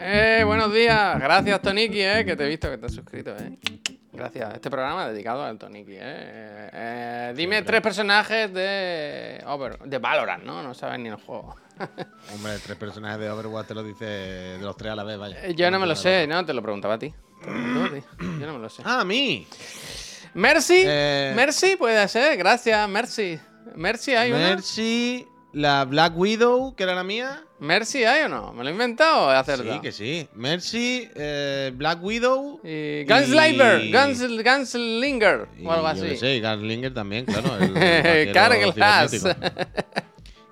Eh, buenos días. Gracias, Toniki, eh, que te he visto que te has suscrito, eh. Gracias. Este programa dedicado al Toniki, eh. eh dime tres personajes de Over, de Valorant, ¿no? No sabes ni el juego. Hombre, tres personajes de Overwatch te lo dice de los tres a la vez, vaya. Eh, yo no me lo sé, ¿no? Te lo preguntaba a ti. Yo no me lo sé. Ah, a mí. Mercy. Eh, Mercy puede ser. Gracias, Mercy. Mercy hay una. Mercy, la Black Widow, que era la mía. ¿Mercy hay o no? ¿Me lo he inventado o Sí, que sí. Mercy, eh, Black Widow. Y Gunslinger, Guns, Gunslinger o algo así. Sí, Gunslinger también, claro. Carglass.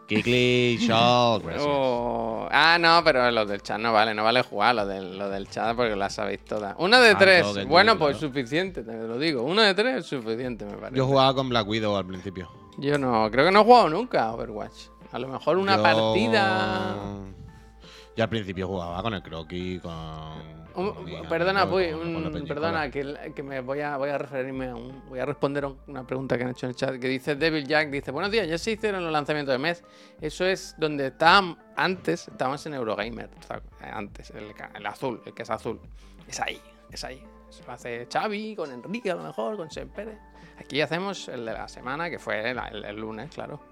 Kikli, Shot, oh. Ah, no, pero los del chat no vale, no vale jugar los del, lo del chat porque las sabéis todas. Uno de tres, bueno, pues suficiente, te lo digo. Uno de tres es suficiente, me parece. Yo jugaba con Black Widow al principio. Yo no, creo que no he jugado nunca a Overwatch. A lo mejor una partida. Yo al principio jugaba con el croquis, con. perdona, perdona, que, me voy a, voy a referirme a un, voy a responder a una pregunta que han hecho en el chat que dice Devil Jack, dice, buenos días, ya se hicieron los lanzamientos de mes. Eso es donde estábamos antes, estábamos en Eurogamer, antes, el, azul, el que es azul. Es ahí, es ahí. Eso lo hace Xavi, con Enrique a lo mejor, con Sen Aquí hacemos el de la semana, que fue el lunes, claro.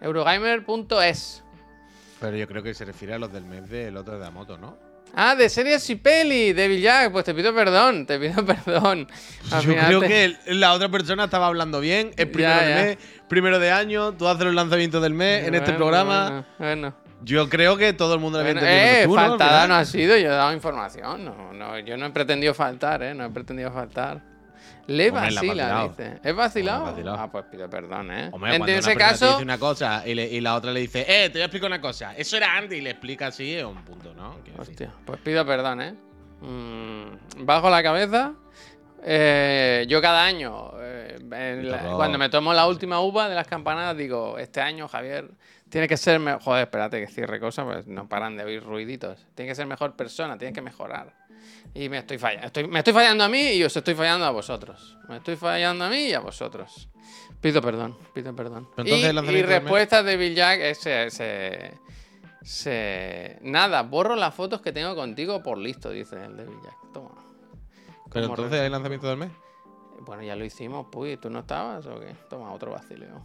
Eurogamer.es. Pero yo creo que se refiere a los del mes del otro de la moto, ¿no? Ah, de series y peli, de Jack. Pues te pido perdón, te pido perdón. yo creo que la otra persona estaba hablando bien. Es primero de mes, primero de año. Tú haces los lanzamientos del mes en este programa. Bueno, Yo creo que todo el mundo le había entendido. Eh, faltada no, ha sido, yo he dado información. No, no, yo no he pretendido faltar, ¿eh? No he pretendido faltar. Le vacila, dice. ¿Es vacilado? Ah, pues pido perdón, ¿eh? Hombre, en ese caso. Te dice una cosa y, la otra le dice, eh, te voy a explicar una cosa. Eso era Andy y le explica así, es un punto, ¿no? Hostia, pues pido perdón, ¿eh? Mm, bajo la cabeza. Eh, yo cada año, eh, cuando me tomo la última uva de las campanadas, digo, este año, Javier, tiene que ser mejor. Joder, espérate que cierre cosas, pues no paran de oír ruiditos. Tiene que ser mejor persona, tiene que mejorar. Y me estoy fallando. me estoy fallando a mí y os estoy fallando a vosotros. Me estoy fallando a mí y a vosotros. Pido perdón, pido perdón. y, respuesta de Bill Jack es se, Nada, borro las fotos que tengo contigo por listo, dice el de Bill Jack. Toma. ¿Pero entonces el lanzamiento del mes? Bueno, ya lo hicimos, pues. ¿Tú no estabas o qué? Toma, otro vacileo.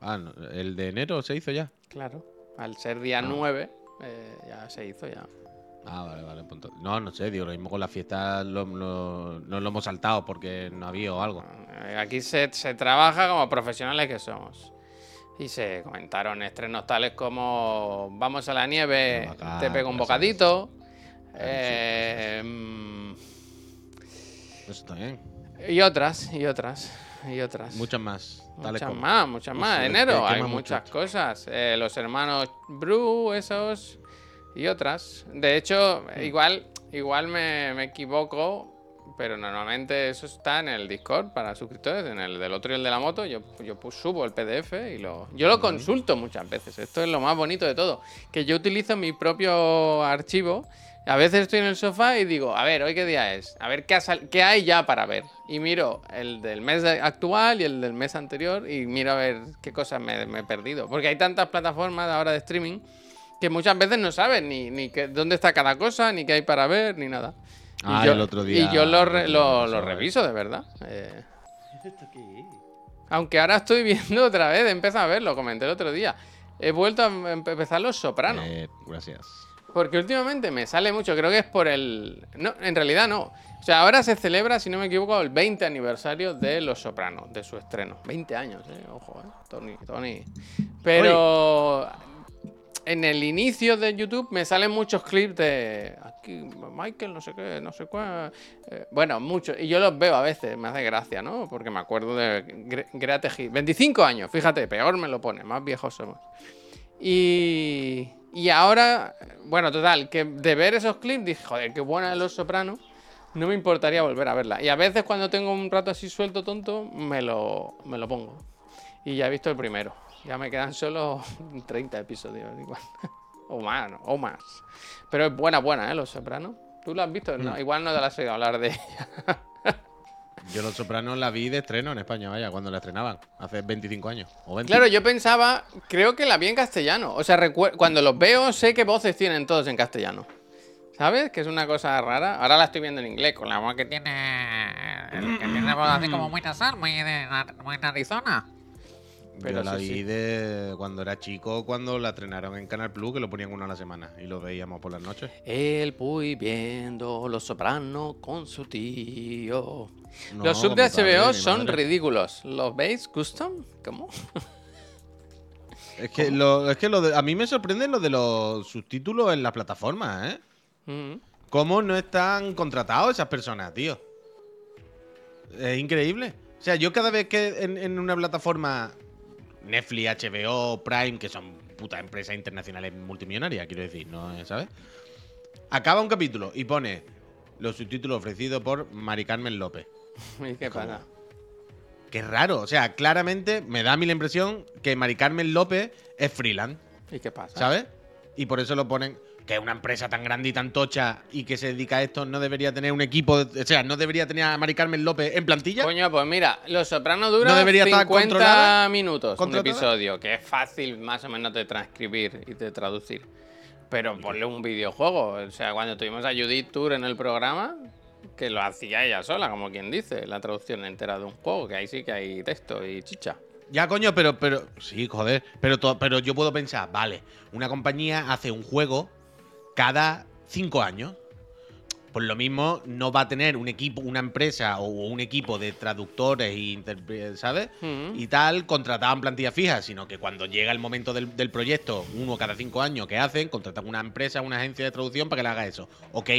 Ah, ¿el de enero se hizo ya? Claro. Al ser día 9, ah. eh, ya se hizo ya. Ah, vale, vale. Punto. No, no sé, digo, lo mismo con la fiesta no lo hemos saltado porque no había o algo. Eh, aquí se, trabaja como profesionales que somos. Y se comentaron estrenos tales como Vamos a la nieve, te pego un bocadito. Eh, Eso también. Y otras, y otras, y otras. Muchas más. muchas más, muchas más. Enero hay muchas cosas. Eh, los hermanos Bru, esos y otras. De hecho, igual, igual me, equivoco, pero normalmente eso está en el Discord para suscriptores, en el del otro y el de la moto. Yo, yo subo el PDF y lo. Yo lo consulto muchas veces. Esto es lo más bonito de todo. Que yo utilizo mi propio archivo. A veces estoy en el sofá y digo, a ver, ¿hoy qué día es? A ver qué, qué hay ya para ver. Y miro el del mes actual y el del mes anterior y miro a ver qué cosas me, me he perdido. Porque hay tantas plataformas ahora de streaming que muchas veces no sabes ni, ni dónde está cada cosa, ni qué hay para ver, ni nada. Ah, y yo, el otro día. Y yo lo, lo, reviso, de verdad. Eh, aunque ahora estoy viendo otra vez, empezado a verlo, comenté el otro día. He vuelto a empezar Los Sopranos. Eh, gracias. Porque últimamente me sale mucho, creo que es por el... No, en realidad no. O sea, ahora se celebra, si no me equivoco, el 20 aniversario de Los Sopranos, de su estreno. 20 años, eh. Ojo, eh. Tony, Tony. Pero en el inicio de YouTube me salen muchos clips de aquí, Michael, no sé qué, no sé cuál. Eh, bueno, muchos. Y yo los veo a veces, me hace gracia, ¿no? Porque me acuerdo de Greate 25 años, fíjate, peor me lo pone, más viejos somos. Y, y ahora, bueno, total, que de ver esos clips dije, joder, qué buena de Los Sopranos. No me importaría volver a verla. Y a veces cuando tengo un rato así suelto tonto, me lo, me lo pongo. Y ya he visto el primero. Ya me quedan solo 30 episodios igual. o más, o más. Pero es buena, buena, ¿eh? Los Sopranos. ¿Tú lo has visto? No, mm. igual no te la has oído hablar de ella. Yo Los Sopranos la vi de estreno en España, vaya, cuando la estrenaban, hace 25 años. Claro, yo pensaba, creo que la vi en castellano. O sea, cuando los veo, sé qué voces tienen todos en castellano. ¿Sabes? Que es una cosa rara. Ahora la estoy viendo en inglés, con la voz que tiene. El que tiene voz así como muy nasal, muy de, muy de Arizona. Pero Yo la vi de cuando era chico, cuando la estrenaron en Canal Plus, que lo ponían una a la semana y lo veíamos por las noches. El Puy viendo Los Sopranos con su tío. los subs de HBO son ridículos. ¿Los veis, Custom? ¿Cómo? es que, lo, es que lo a mí me sorprende lo de los subtítulos en las plataformas, ¿eh? Mm. ¿Cómo no están contratados esas personas, tío? Es increíble. O sea, yo cada vez que en una plataforma Netflix, HBO, Prime, que son putas empresas internacionales multimillonarias, quiero decir, ¿no? ¿Sabes? Acaba un capítulo y pone los subtítulos ofrecidos por Mari Carmen López. ¿Y qué pasa? Qué raro. O sea, claramente me da a mí la impresión que Mari Carmen López es freelance. ¿Y qué pasa? ¿Sabes? Y por eso lo ponen que una empresa tan grande y tan tocha y que se dedica a esto no debería tener un equipo, o sea, no debería tener a Mari Carmen López en plantilla. Coño, pues mira, Los Sopranos dura no debería 50 minutos un episodio, que es fácil más o menos de transcribir y de traducir. Pero ponle un videojuego, o sea, cuando tuvimos a Judith Tour en el programa, que lo hacía ella sola, como quien dice, la traducción entera de un juego, que ahí sí que hay texto y chicha. Ya, coño, pero, pero, sí, joder, pero, pero yo puedo pensar, vale, una compañía hace un juego cada cinco años. Por lo mismo, no va a tener un equipo, una empresa o un equipo de traductores y ¿sabes? Y tal, contratado en plantilla fija, sino que cuando llega el momento del, proyecto, uno cada cinco años que hacen, contratan una empresa, una agencia de traducción para que le haga eso. Ok.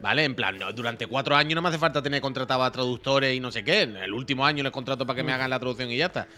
¿Vale? En plan, durante cuatro años no me hace falta tener contratado a traductores y no sé qué. En el último año les contrato para que me hagan la traducción y ya está.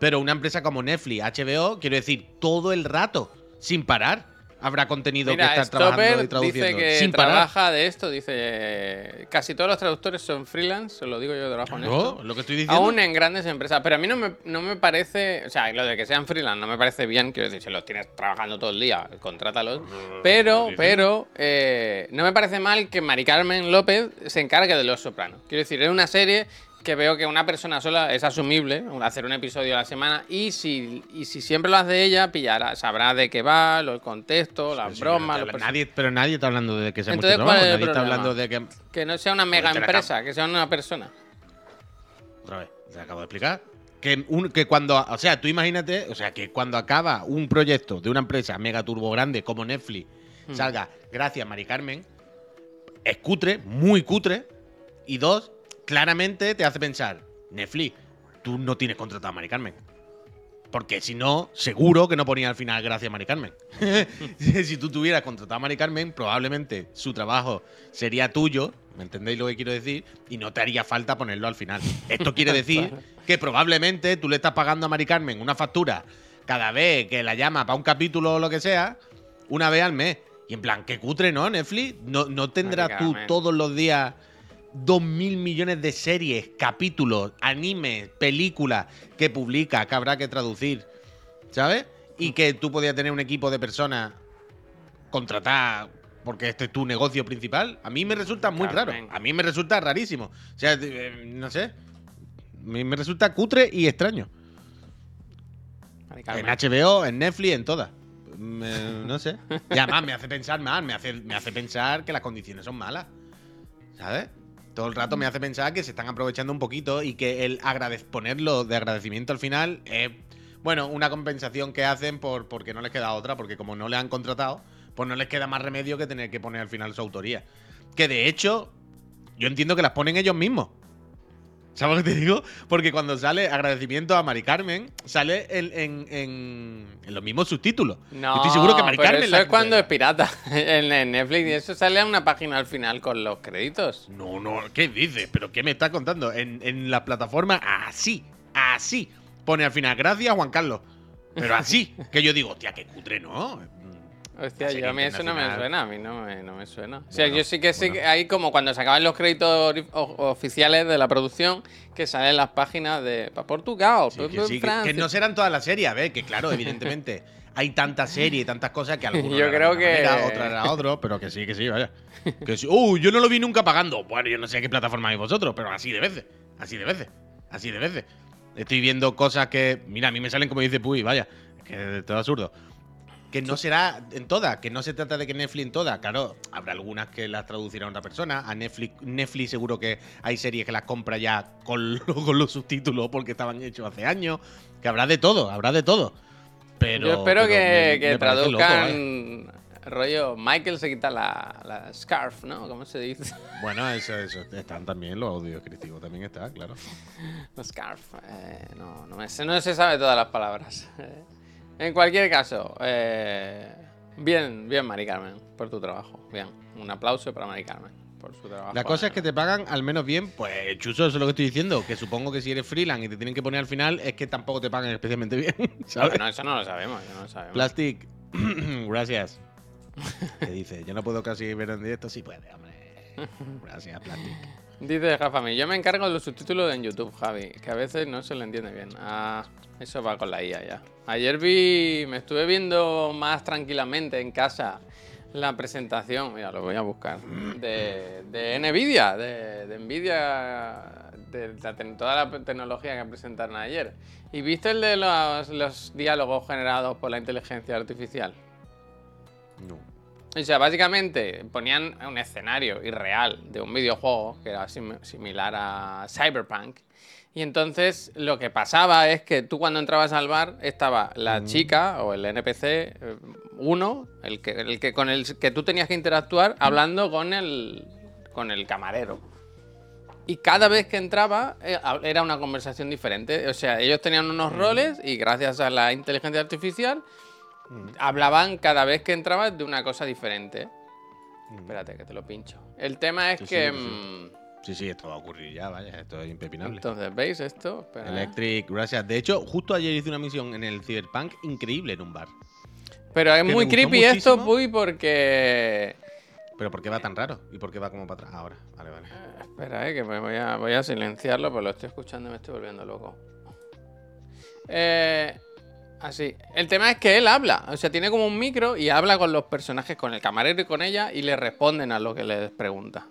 Pero una empresa como Netflix, HBO, quiero decir, todo el rato, sin parar habrá contenido que está trabajando y traduciendo. Dice que sin trabaja de esto, dice casi todos los traductores son freelance, se lo digo yo, trabajo en esto. lo que estoy diciendo. Aún en grandes empresas, pero a mí no me, no me parece, o sea, lo de que sean freelance no me parece bien, quiero decir, si los tienes trabajando todo el día, contrátalos. Pero, pero, eh, no me parece mal que Mari Carmen López se encargue de Los Sopranos. Quiero decir, es una serie que veo que una persona sola es asumible hacer un episodio a la semana y si, y si siempre lo hace ella, pillará, sabrá de qué va, el contexto, las bromas. Pero, nadie, pero nadie está hablando de que sea Entonces, mucho trabajo, nadie está hablando de que. Que no sea una mega empresa, que sea una persona. Otra vez, te acabo de explicar. Que, un, que cuando, o sea, tú imagínate, o sea, que cuando acaba un proyecto de una empresa mega turbo grande como Netflix, hmm. salga, gracias Mari Carmen, es cutre, muy cutre, y dos, claramente te hace pensar, Netflix, tú no tienes contratado a Mari Carmen. Porque si no, seguro que no ponía al final gracias a Mari Carmen. si tú tuvieras contratado a Mari Carmen, probablemente su trabajo sería tuyo, ¿me entendéis lo que quiero decir? Y no te haría falta ponerlo al final. Esto quiere decir que probablemente tú le estás pagando a Mari Carmen una factura cada vez que la llama para un capítulo o lo que sea, una vez al mes. Y en plan, qué cutre, ¿no, Netflix? No, no tendrás tú todos los días 2.000 millones de series, capítulos, animes, películas que publica, que habrá que traducir, ¿sabes? Y que tú podías tener un equipo de personas contratar porque este es tu negocio principal. A mí me resulta muy raro. A mí me resulta rarísimo. O sea, eh, no sé. A mí me resulta cutre y extraño. En HBO, en Netflix, en todas. no sé. Y además me hace pensar mal, me hace, me hace pensar que las condiciones son malas. ¿Sabes? Todo el rato me hace pensar que se están aprovechando un poquito y que el ponerlo de agradecimiento al final es, bueno, una compensación que hacen por, porque no les queda otra, porque como no le han contratado, pues no les queda más remedio que tener que poner al final su autoría. Que de hecho, yo entiendo que las ponen ellos mismos. ¿Sabes lo que te digo? Porque cuando sale agradecimiento a Mari Carmen, sale en, en, los mismos subtítulos. No, estoy seguro que Mari Carmen. Eso es cuando es pirata. en, Netflix y eso sale a una página al final con los créditos. No, no, ¿qué dices? ¿Pero qué me estás contando? En, en la plataforma, así, así. Pone al final, gracias Juan Carlos. Pero así, que yo digo, hostia, qué cutre, ¿no? Hostia, yo a mí eso no me suena, a mí no me, no me suena. o sea, yo sí que sí que hay como cuando se acaban los créditos oficiales de la producción que salen las páginas de para Portugal, que, no serán todas las series, a ver, que claro, evidentemente hay tantas series y tantas cosas que algunos Yo creo que- manera, otras eran otro, pero que sí, que sí, vaya. Que sí. Uh, yo no lo vi nunca pagando. Bueno, yo no sé a qué plataforma hay vosotros, pero así de veces. Así de veces. Así de veces. Estoy viendo cosas que, mira, a mí me salen como dice Puy, vaya, es que es todo absurdo. Que no será en todas, que no se trata de que Netflix en todas. Claro, habrá algunas que las traducirá otra persona. A Netflix, Netflix seguro que hay series que las compra ya con, con los subtítulos porque estaban hechos hace años. Que habrá de todo, habrá de todo. Pero, Yo espero pero que, me- que me parece loco, traduzcan vaya. rollo. Michael se quita la, la scarf, ¿no? ¿Cómo se dice? Bueno, eso, eso. Están también los audios descriptivos, también está, claro. La scarf. eh, no, no, me no se sabe todas las palabras. En cualquier caso, eh, bien, bien, Mari Carmen, por tu trabajo. Bien, un aplauso para Mari Carmen por su trabajo. La cosa es que te pagan al menos bien, pues chuso, eso es lo que estoy diciendo. Que supongo que si eres freelance y te tienen que poner al final, es que tampoco te pagan especialmente bien. ¿Sabes? No, eso no lo sabemos, eso no lo sabemos. Plastic, gracias. ¿Qué dice? Yo no puedo casi ver en directo. Sí puede, hombre. Gracias, Plastic. Dice Jafami, yo me encargo de los subtítulos en YouTube, Javi, que a veces no se le entiende bien. Ah, eso va con la IA ya. Ayer vi, me estuve viendo más tranquilamente en casa la presentación, mira, lo voy a buscar, de, de Nvidia, de, de Nvidia, de, te- toda la tecnología que presentaron ayer. ¿Y viste el de los, los diálogos generados por la inteligencia artificial? No. O sea, básicamente ponían un escenario irreal de un videojuego que era sim- similar a Cyberpunk. Y entonces lo que pasaba es que tú cuando entrabas al bar estaba la chica o el NPC eh, uno, el que, el que con el que tú tenías que interactuar hablando con el, con el camarero. Y cada vez que entraba eh, era una conversación diferente. O sea, ellos tenían unos roles y gracias a la inteligencia artificial hablaban cada vez que entrabas de una cosa diferente. Espérate, que te lo pincho. El tema es Sí, que... sí, sí. mm, Sí, sí, esto va a ocurrir ya, vaya, esto es impepinable. Entonces, ¿veis esto? Espera, ¿eh? Electric, gracias. De hecho, justo ayer hice una misión en el Cyberpunk increíble en un bar. Pero es que muy creepy esto. Puy, porque... Pero ¿por qué va tan raro? ¿Y por qué va como para atrás? Ahora, vale, vale. Espera, eh, que me voy a, voy a silenciarlo, pues lo estoy escuchando y me estoy volviendo loco. Eh, así. El tema es que él habla. O sea, tiene como un micro y habla con los personajes, con el camarero y con ella, y le responden a lo que les pregunta.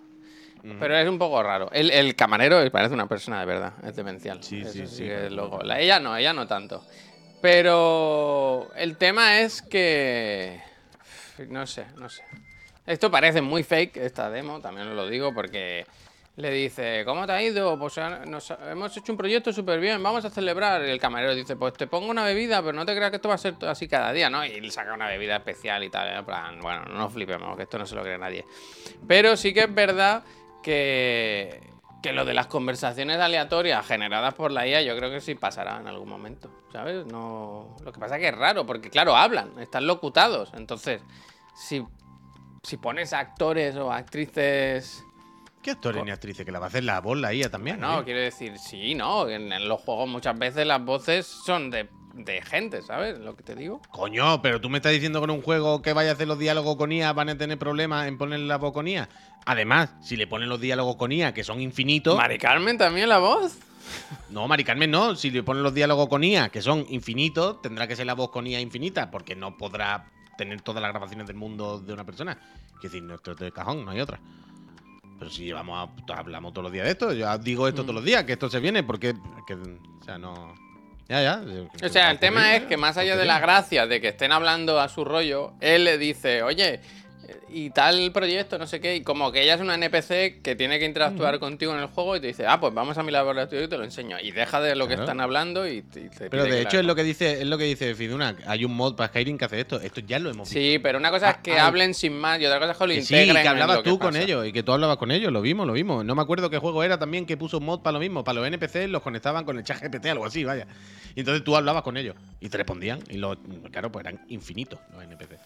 Pero es un poco raro. El, el camarero parece una persona de verdad, es demencial. Sí, Eso sí, sí, es loco. claro. La- ella no, ella no tanto. Pero el tema es que. No sé, no sé. Esto parece muy fake, esta demo, también os lo digo, porque le dice, ¿cómo te ha ido? Pues nos- hemos hecho un proyecto súper bien, vamos a celebrar. Y el camarero dice, pues te pongo una bebida, pero no te creas que esto va a ser así cada día, ¿no? Y le saca una bebida especial y tal. En plan, bueno, no flipemos, que esto no se lo cree nadie. Pero sí que es verdad que, que lo de las conversaciones aleatorias generadas por la IA, yo creo que sí pasará en algún momento, ¿sabes? No... Lo que pasa es que es raro, porque claro, hablan, están locutados. Entonces, si, si pones actores o actrices... ¿Qué actores ni actrices? Que la va a hacer la voz la IA también. No, ¿eh? quiero decir, sí, no. En, en los juegos muchas veces las voces son de, de gente, ¿sabes? Lo que te digo. Coño, pero tú me estás diciendo que en un juego que vaya a hacer los diálogos con IA van a tener problemas en poner la voz con IA. Además, si le ponen los diálogos con IA que son infinitos. Mari Carmen también la voz. No, Mari Carmen no. Si le ponen los diálogos con IA que son infinitos, tendrá que ser la voz con IA infinita, porque no podrá tener todas las grabaciones del mundo de una persona. Es decir, es de cajón, no hay otra. Pero si llevamos a- hablamos todos los días de esto, yo digo esto todos los días, que esto se viene, porque que, o sea, no. Ya, ya. O sea, el tema es que más allá de la gracia de que estén hablando a su rollo, él le dice, oye, y tal proyecto, no sé qué, y como que ella es una NPC que tiene que interactuar contigo en el juego y te dice, ah, pues vamos a mi laboratorio y te lo enseño. Y deja de lo que están hablando y te, y te Pero de que hecho es lo que dice, es lo que dice Fiduna. Hay un mod para Skyrim que hace esto. Esto ya lo hemos visto. Sí, pero una cosa es que Ah, ah, hablen sin más y otra cosa es que lo Que sí, integren que en hablabas tú con ellos y que tú hablabas con ellos, lo vimos, lo vimos. No me acuerdo qué juego era también que puso un mod para lo mismo, para los NPC los conectaban con el chat GPT, algo así, vaya. Y entonces tú hablabas con ellos y te respondían y los, claro, pues eran infinitos los NPC.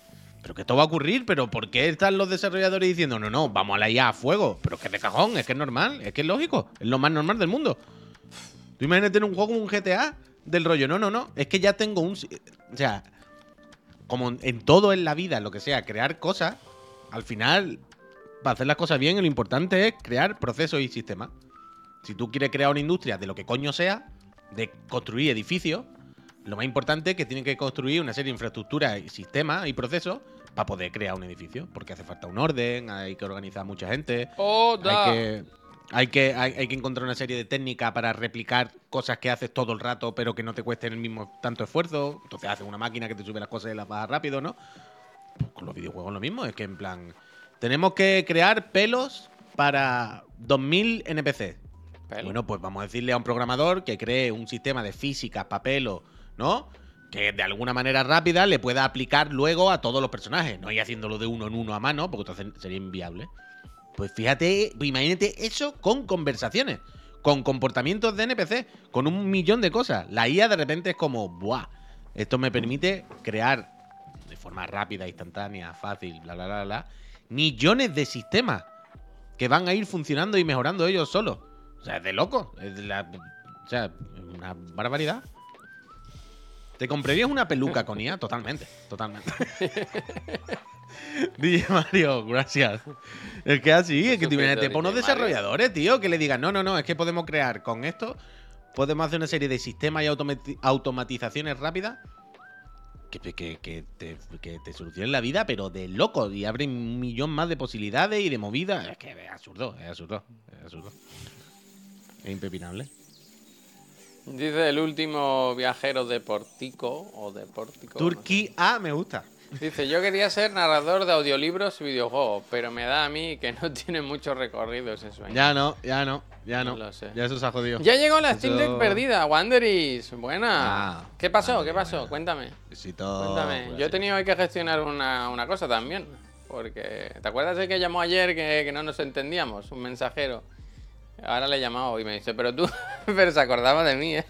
Pero que esto va a ocurrir, pero ¿por qué están los desarrolladores diciendo, no, no, vamos a la IA a fuego? Pero es que de cajón, es que es normal, es que es lógico, es lo más normal del mundo. Tú imagínate en un juego como un GTA del rollo, no, no, no, es que ya tengo un... O sea, como en todo en la vida, lo que sea, crear cosas, al final, para hacer las cosas bien, lo importante es crear procesos y sistemas. Si tú quieres crear una industria de lo que coño sea, de construir edificios, lo más importante es que tienen que construir una serie de infraestructuras, y sistemas y procesos para poder crear un edificio. Porque hace falta un orden, hay que organizar a mucha gente. ¡Oh, da! Hay que, hay, que, hay, hay que encontrar una serie de técnicas para replicar cosas que haces todo el rato, pero que no te cuesten el mismo tanto esfuerzo. Entonces haces una máquina que te sube las cosas y las baja rápido, ¿no? Pues con los videojuegos lo mismo, es que en plan. Tenemos que crear pelos para 2000 NPC. Pelo. Bueno, pues vamos a decirle a un programador que cree un sistema de física, papel, ¿no? Que de alguna manera rápida le pueda aplicar luego a todos los personajes. No ir haciéndolo de uno en uno a mano, porque entonces sería inviable. Pues fíjate, imagínate eso con conversaciones, con comportamientos de NPC, con un millón de cosas. La IA de repente es como, ¡buah! Esto me permite crear de forma rápida, instantánea, fácil, bla, bla, bla, bla, millones de sistemas que van a ir funcionando y mejorando ellos solos. O sea, es de loco. Es de la- o sea, una barbaridad. ¿Te comprarías una peluca con IA? Totalmente, totalmente. DJ Mario, gracias. Es que así, es que te unos Mario. desarrolladores, tío, que le digan, no, no, no, es que podemos crear con esto, podemos hacer una serie de sistemas y automati- automatizaciones rápidas que, que- que te, que te solucionen la vida, pero de loco, y abren un millón más de posibilidades y de movidas. Es que es absurdo, es absurdo, es absurdo. Es impepinable. Dice el último viajero de Portico o de no sé. Turquía me gusta. Dice, yo quería ser narrador de audiolibros y videojuegos, pero me da a mí que no tiene mucho recorrido ese sueño. Ya no, ya no, ya no. No lo sé. Ya eso se ha jodido. Ya llegó la Steam Deck Eso- perdida, Wanderis. Buena. Ah, ¿Qué pasó? ¿Qué pasó? Cuéntame. Cuéntame. pues Yo he tenido que gestionar una, una cosa también. Porque, ¿te acuerdas de que llamó ayer que, que no nos entendíamos? Un mensajero. Ahora le he llamado y me dice, pero tú, pero se acordaba de mí, ¿eh?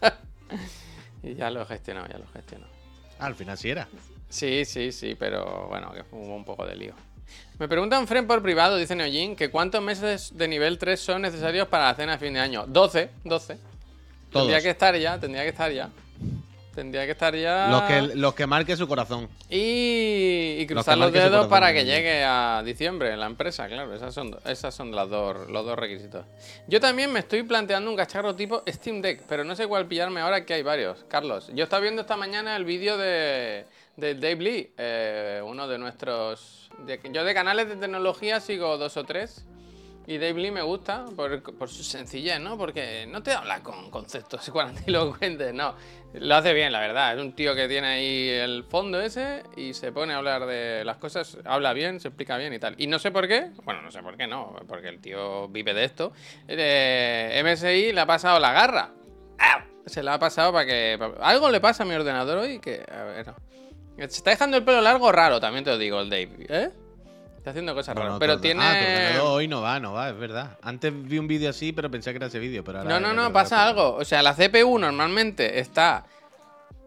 y ya lo he gestionado, ya lo he gestionado. Ah, al final sí era. Sí, sí, sí, pero bueno, que hubo un poco de lío. Me preguntan Fren por privado, dice Neojin, que cuántos meses de nivel 3 son necesarios para la cena de fin de año. 12, 12. Todos. Tendría que estar ya, tendría que estar ya. Tendría que estar ya. Los que, los que marque su corazón. Y, y Los cruzar los su dedos corazón para que llegue a diciembre la empresa, claro. Esas son, esas son las dos, los dos requisitos. Yo también me estoy planteando un cacharro tipo Steam Deck, pero no sé cuál pillarme ahora que hay varios. Carlos, yo estaba viendo esta mañana el vídeo de, de Dave Lee, eh, uno de nuestros... de- yo de canales de tecnología sigo dos o tres. Y Dave Lee me gusta por, por su sencillez, ¿no? Porque no te habla con conceptos grandilocuentes, no. Lo hace bien, la verdad. Es un tío que tiene ahí el fondo ese y se pone a hablar de las cosas, habla bien, se explica bien y tal. Y no sé por qué, bueno, no sé por qué no, porque el tío vive de esto. Eh, MSI le ha pasado la garra. ¡Ah! Se la ha pasado para que... Algo le pasa a mi ordenador hoy que... A ver. Se está dejando el pelo largo raro, también te lo digo, el Dave. ¿Eh? Está haciendo cosas raras. pero orde- tiene... Ah, tu hoy no va, no va, es verdad. Antes vi un vídeo así, pero pensé que era ese vídeo. Pero ahora No, no, no, pasa algo. O sea, la CPU normalmente está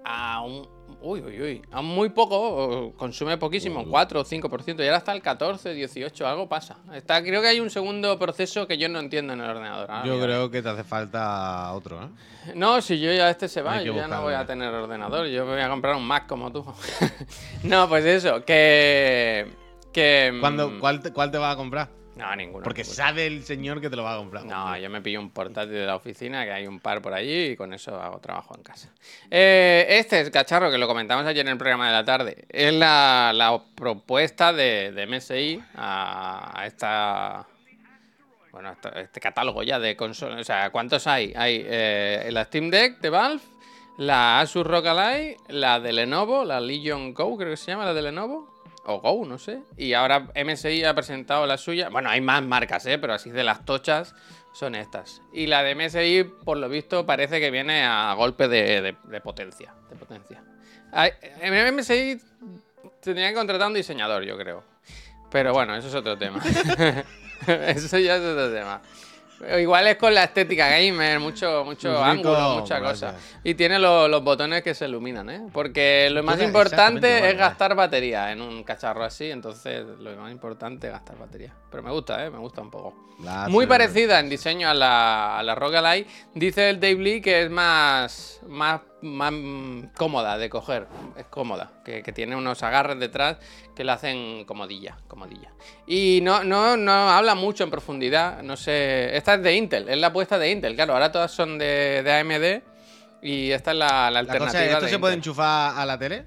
a un. Uy, uy, uy. A muy poco, consume poquísimo, un 4 o 5%. Y ahora está el 14, 18, algo pasa. Está, creo que hay un segundo proceso que yo no entiendo en el ordenador. Ahora Yo creo que te hace falta otro, ¿eh? No, si yo ya este se va, yo ya no voy a tener ordenador. Yo me voy a comprar un Mac como tú. no, pues eso, que. Que mm, ¿Cuándo- cuál, te, ¿Cuál te vas a comprar? No, ninguno. Porque ninguno. sabe el señor que te lo va a comprar. No, yo me pillo un portátil de la oficina, que hay un par por allí, y con eso hago trabajo en casa. Eh, este es cacharro, que lo comentamos ayer en el programa de la tarde, es la, la propuesta de, de MSI a, a esta... Bueno, esta- este catálogo ya de consolas. O sea, ¿cuántos hay? Hay eh, la Steam Deck de Valve, la Asus ROG Ally, la de Lenovo, la Legion Go, creo que se llama la de Lenovo. O Go, no sé. Y ahora MSI ha presentado la suya. Bueno, hay más marcas, ¿eh? Pero así de las tochas son estas. Y la de MSI, por lo visto, parece que viene a golpe de, de- potencia. De potencia. MSI tendría que contratar un diseñador, yo creo. Pero bueno, eso es otro tema. eso ya es otro tema. Igual es con la estética gamer, mucho, mucho Rico, ángulo, mucha gracias. cosa. Y tiene lo- los botones que se iluminan, ¿eh? Porque lo más importante es gastar batería en un cacharro así, entonces lo más importante es gastar batería. Pero me gusta, ¿eh? Me gusta un poco. Muy parecida en diseño a la, a la ROG Ally. Dice el Dave Lee que es más, más, más mm, cómoda de coger. Es cómoda. Que, que tiene unos agarres detrás que le hacen comodilla. comodilla. Y no, no, no habla mucho en profundidad. No sé. Esta es de Intel. Es la apuesta de Intel. Claro, ahora todas son de, de AMD. Y esta es la, la La alternativa. cosa ¿esto de se puede enchufar a la tele?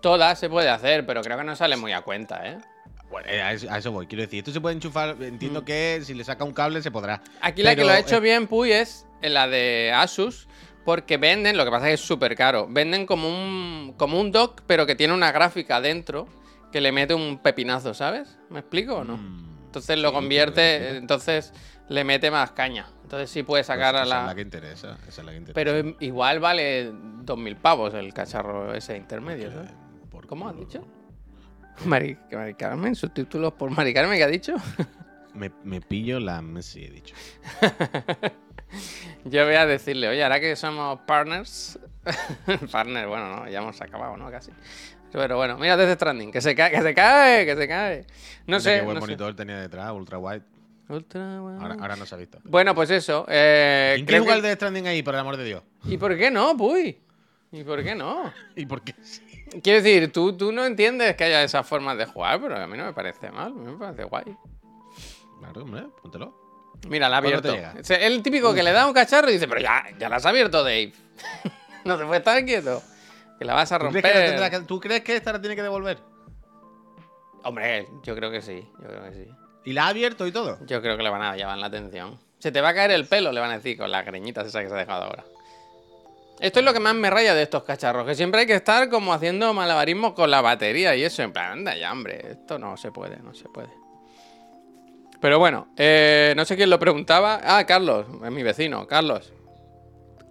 Todas se puede hacer, pero creo que no sale muy a cuenta, ¿eh? Bueno, eh, a eso, voy, quiero decir, esto se puede enchufar, entiendo Mm. que si le saca un cable se podrá. Aquí la que lo ha hecho eh, bien Puy es en la de Asus, porque venden, lo que pasa es que es súper caro, venden como un, como un dock, pero que tiene una gráfica dentro que le mete un pepinazo, ¿sabes? ¿Me explico o no? Mm, Entonces lo sí, convierte, entonces le mete más caña. Entonces sí puede pues sacar a esa es la... la que interesa, esa es la que interesa. Pero igual vale 2.000 pavos el cacharro ese intermedio, ¿sabes? ¿Cómo has dicho? Mari, Mari Carmen, subtítulos por Mari Carmen, ¿qué ha dicho? Me, me pillo la Messi, he dicho. Yo voy a decirle, oye, ahora que somos partners, partners, bueno, no, ya hemos acabado, ¿no? Casi. Pero bueno, mira Death Stranding, que se cae, que se cae, que se cae. No Mira sé. Qué buen no sé. monitor tenía detrás, ultra wide. Ultra wide. Ahora, ahora no se ha visto. Bueno, pues eso. Eh, ¿En qué lugar que- de Stranding ahí, por el amor de Dios? ¿Y por qué no, Puy? ¿Y por qué no? ¿Y por qué? sí? Quiero decir, tú, tú no entiendes que haya esas formas de jugar, pero a mí no me parece mal, a mí me parece guay. Claro, hombre, póntelo. Mira, la ha ¿Cuándo te abierto. Es el típico que le da un cacharro y dice, pero ya, ya la has abierto, Dave. no te puedes estar quieto. Que la vas a ¿Tú romper. crees, que la tendrá que- ¿Tú crees que esta la tiene que devolver? Hombre, yo creo que sí, yo creo que sí. ¿Y la ha abierto y todo? Yo creo que le van a llamar la atención. Se te va a caer el pelo, le van a decir, con las greñitas esas que se ha dejado ahora. Esto es lo que más me raya de estos cacharros, que siempre hay que estar como haciendo malabarismos con la batería y eso, en plan, anda ya, hombre, esto no se puede, no se puede. Pero bueno, eh, no sé quién lo preguntaba. Ah, Carlos, es mi vecino, Carlos.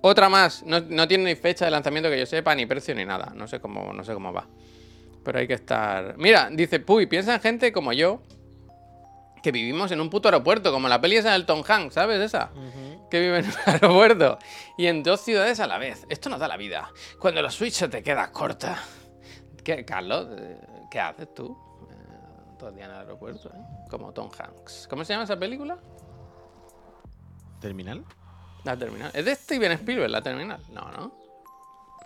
Otra más, no, no tiene ni fecha de lanzamiento que yo sepa, ni precio ni nada. No sé cómo, no sé cómo va. Pero hay que estar. Mira, dice Puy, piensa en gente como yo, que vivimos en un puto aeropuerto, como la peli esa del Tom Hanks, ¿sabes esa? Que vive en un aeropuerto y en dos ciudades a la vez. Esto nos da la vida. Cuando la Switch se te queda corta. ¿Qué, Carlos? eh, ¿Qué haces tú? Eh, todo el día en el aeropuerto, ¿eh? Como Tom Hanks. ¿Cómo se llama esa película? ¿Terminal? La Terminal. ¿Es de Steven Spielberg la Terminal? No, ¿no?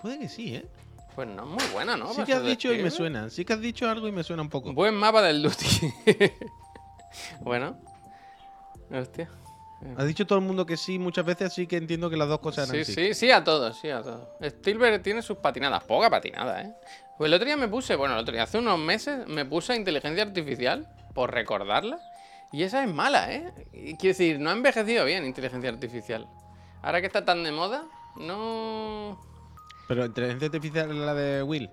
Puede que sí, ¿eh? Pues no, muy buena, ¿no? sí que has dicho y me suena. Sí que has dicho algo y me suena un poco. Buen mapa del Duty. bueno. Hostia. Has dicho todo el mundo que sí muchas veces, así que entiendo que las dos cosas Sí, eran sí. sí, sí a todos, sí a todos. Spielberg tiene sus patinadas, poca patinada, ¿eh? Pues el otro día me puse, bueno, el otro día, hace unos meses, me puse a inteligencia artificial, por recordarla, y esa es mala, ¿eh? Quiero decir, no ha envejecido bien inteligencia artificial. Ahora que está tan de moda, no... Pero inteligencia artificial es la de Will.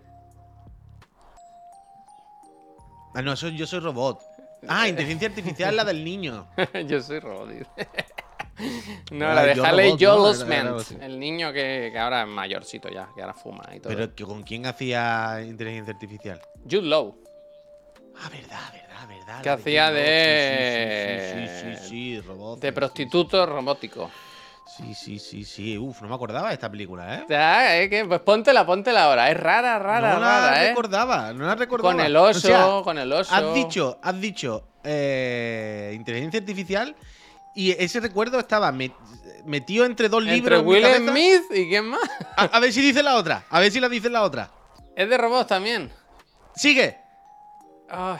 Ah, no, eso yo soy robot. Ah, inteligencia artificial es la del niño. Yo soy robot. no, Ah, la de yo Haley el niño que, que ahora es mayorcito ya, que ahora fuma y todo. Pero ¿con quién hacía inteligencia artificial? Jude Law. Ah, verdad, verdad, verdad. Que hacía de- Sí, sí, sí, sí, sí, sí, robot. De prostituto robótico. Sí, sí, sí, sí. Uf, no me acordaba de esta película, ¿eh? Ya, eh, que, pues póntela, póntela ahora. Es rara, rara, no la rara, ¿eh? recordaba, no la recordaba. Con el O oso, sea, con el oso. Has dicho, has dicho eh, inteligencia artificial y ese recuerdo estaba met- metido entre dos Entre libros. en mi Will. Smith y quién más. A, a ver si dice la otra. A ver si la dice la otra. Es de robots también. Sigue. Ay,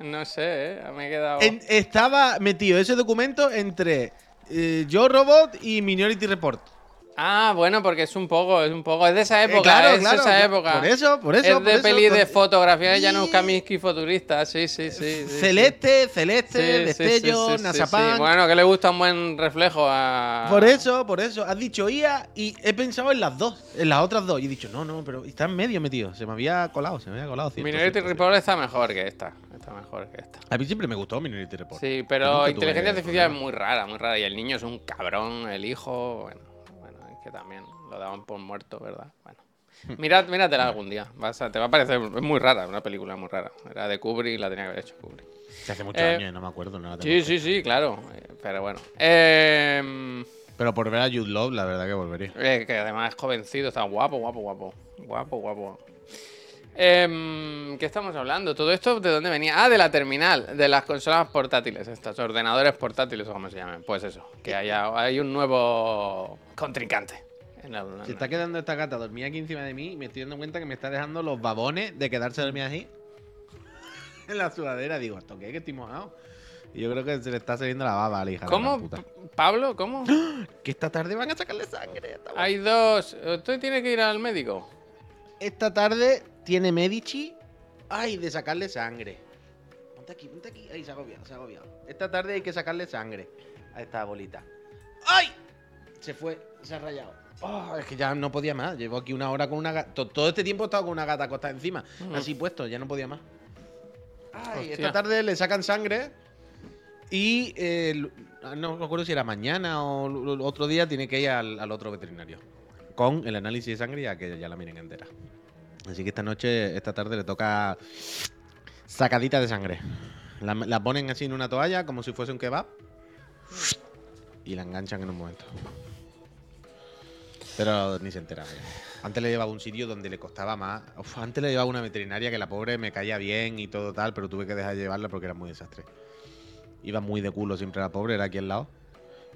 no sé, ¿eh? Me he quedado. En- estaba metido ese documento entre eh, Yo Robot y Minority Report. Ah, bueno, porque es un poco, es un poco. Es de esa Eh, época, claro, es claro, de esa época. Por eso, por eso. Es de peli de fotografía de Janusz. Kaminski futurista. Sí, sí, sí. sí. Celeste, Sí, celeste, sí, destello. Nazapán. Bueno, que le gusta un buen reflejo a. Por eso, por eso. Has dicho IA y he pensado en las dos, en las otras dos. Y he dicho, no, no, pero está en medio metido. Se me había colado, se me había colado. cierto, Minority cierto, Report está mejor que esta. Está mejor que esta. A mí siempre me gustó Minority Report. Sí, pero inteligencia artificial es muy rara, muy rara. Y el niño es un cabrón, el hijo. Bueno, lo daban por muerto, ¿verdad? Bueno. Mirad, míratela algún día. Vas a- te va a parecer. Es muy rara, una película muy rara. Era de Kubrick y la tenía que haber hecho Kubrick. Se hace muchos Eh, años, no me acuerdo. No la Sí, sí, sí, claro. eh, Pero bueno. Eh, Pero por ver a Jude Law, la verdad que volvería. eh, que además es jovencito, está guapo, guapo, guapo. Guapo, guapo. Em, ¿Qué estamos hablando? ¿Todo esto de dónde venía? Ah, de la terminal, de las consolas portátiles, estas, ordenadores portátiles o como se llamen. Pues eso, que haya, hay un nuevo contrincante. Se está quedando esta gata dormida aquí encima de mí y me estoy dando cuenta que me está dejando los babones de quedarse dormida así. en la sudadera. Digo, ¿esto qué? Que estoy mojado. Y yo creo que se le está saliendo la baba a la hija ¿Cómo? puta. ¿Pablo? ¿Cómo? Que esta tarde van a sacarle sangre. Hay dos. ¿Usted tiene que ir al médico? Esta tarde tiene Medici. Ay, de sacarle sangre. Ponte aquí, ponte aquí. Ay, se ha agobiado, se ha agobiado. Esta tarde hay que sacarle sangre a esta bolita. ¡Ay! Se fue, se ha rayado. Oh, es que ya no podía más. Llevo aquí una hora con una gata. Todo este tiempo he estado con una gata acostada encima. Mm. Así puesto, ya no podía más. Ay, Hostia. esta tarde le sacan sangre. Y eh, l- no me acuerdo si era mañana o otro día tiene que ir al, al otro veterinario. Con el análisis de sangre ya que ya la miren entera. Así que esta noche, esta tarde le toca sacadita de sangre. La, la ponen así en una toalla como si fuese un kebab. Y la enganchan en un momento. Pero ni se entera. eh. Antes le llevaba a un sitio donde le costaba más. Antes le llevaba a una veterinaria que la pobre me caía bien y todo tal, pero tuve que dejar de llevarla porque era muy desastre. Iba muy de culo siempre la pobre, era aquí al lado.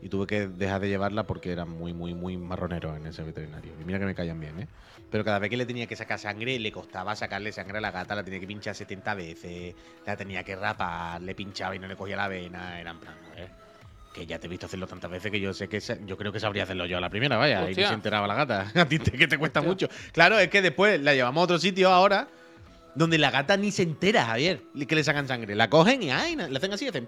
Y tuve que dejar de llevarla porque era muy, muy, muy marronero en ese veterinario. Y mira que me caían bien, ¿eh? Pero cada vez que le tenía que sacar sangre, le costaba sacarle sangre a la gata, la tenía que pinchar 70 veces, la tenía que rapar, le pinchaba y no le cogía la vena. Era en plan, ver, que ya te he visto hacerlo tantas veces que yo sé que yo creo que sabría hacerlo yo a la primera, vaya, y Hostia. se enteraba la gata. A ti te, que te cuesta Hostia. mucho. Claro, es que después la llevamos a otro sitio ahora donde la gata ni se entera, Javier, que le sacan sangre. La cogen y ay, le hacen así, hacen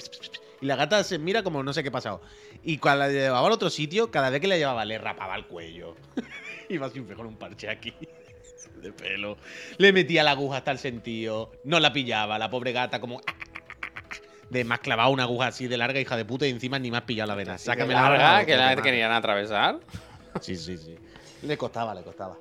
y la gata se mira como no sé qué ha pasado. Y cuando la llevaba al otro sitio, cada vez que la llevaba le rapaba el cuello. Iba siempre con un parche aquí de pelo. Le metía la aguja hasta el sentido. No la pillaba, la pobre gata como... De más clavado una aguja así de larga, hija de puta, y encima ni más pillado la vena. Sácame la larga, que la querían atravesar. Sí, sí, sí. Le costaba, le costaba.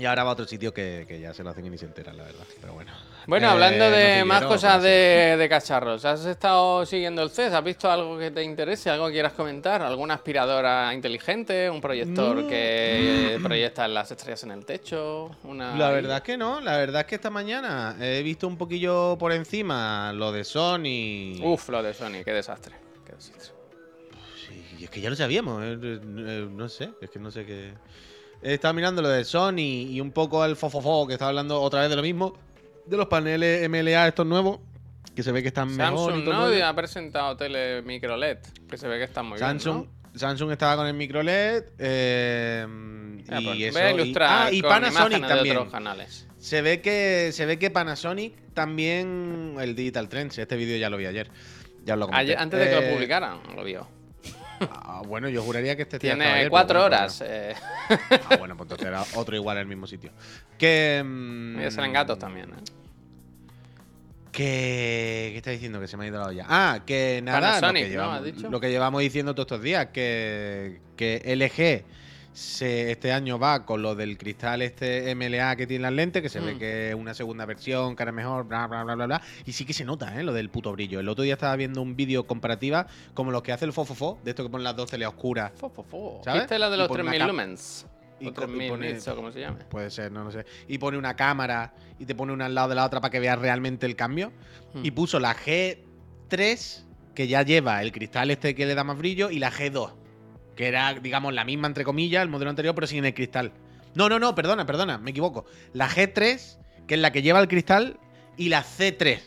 Y ahora va a otro sitio que, que ya se lo hacen y ni se enteran, la verdad. Pero bueno. Bueno, Eh, hablando de noticiero, más cosas de, de cacharros, ¿has estado siguiendo el CES? ¿Has visto algo que te interese? ¿Algo que quieras comentar? ¿Alguna aspiradora inteligente? ¿Un proyector Mm. que proyecta las estrellas en el techo? Una... La verdad es que no, la verdad es que esta mañana he visto un poquillo por encima lo de Sony. Uf, lo de Sony, qué desastre. Qué desastre. Sí, y es que ya lo sabíamos, eh, eh, no sé, es que no sé qué. He estado mirando lo de Sony y un poco el fofofo que estaba hablando otra vez de lo mismo, de los paneles MLA estos nuevos, que se ve que están mejor Samsung. ¿no? Ha presentado tele micro LED, que se ve que está muy Samsung, bien, Samsung estaba con el micro LED eh, ¿no? Ah, y pues, eso. Voy a y- ilustrar ah, y Panasonic imágenes de también. otros canales. Se ve que se ve que Panasonic también el Digital Trends, este vídeo ya lo vi ayer. Ya lo comenté. Ayer- antes de que lo Eh, publicaran, lo vio. Ah, bueno, yo juraría que este Tiene ayer, cuatro pero bueno, horas. eh, Ah, bueno, pues entonces era otro igual en el mismo sitio. Que. mm, y salen gatos también, ¿eh? Que. ¿Qué está diciendo? Que se me ha ido la olla. Ah, que nada. Panasonic, lo, que ¿no? llevamos, ¿Has dicho? lo que llevamos diciendo todos estos días. Que, que LG se, este año va con lo del cristal este MLA que tiene las lentes. Que se ve Mm. que es una segunda versión, cara mejor, bla, bla, bla, bla, bla. Y sí que se nota, ¿eh? Lo del puto brillo. El otro día estaba viendo un vídeo comparativa como los que hace el Fofofo, de esto que ponen las dos teles oscuras. Fo, fo, fo. ¿Sabes? ¿Viste la de los pone una 3000 cap- lumens? y o co- y 3000 pone- nits o como se llame. Puede ser, no lo sé. Y pone una cámara y te pone una al lado de la otra para que veas realmente el cambio. Hmm. Y puso la G3, que ya lleva el cristal este que le da más brillo, y la G2, que era, digamos, la misma, entre comillas, el modelo anterior, pero sin el cristal. No, no, no, perdona, perdona, me equivoco. La G3, que es la que lleva el cristal, y la C3,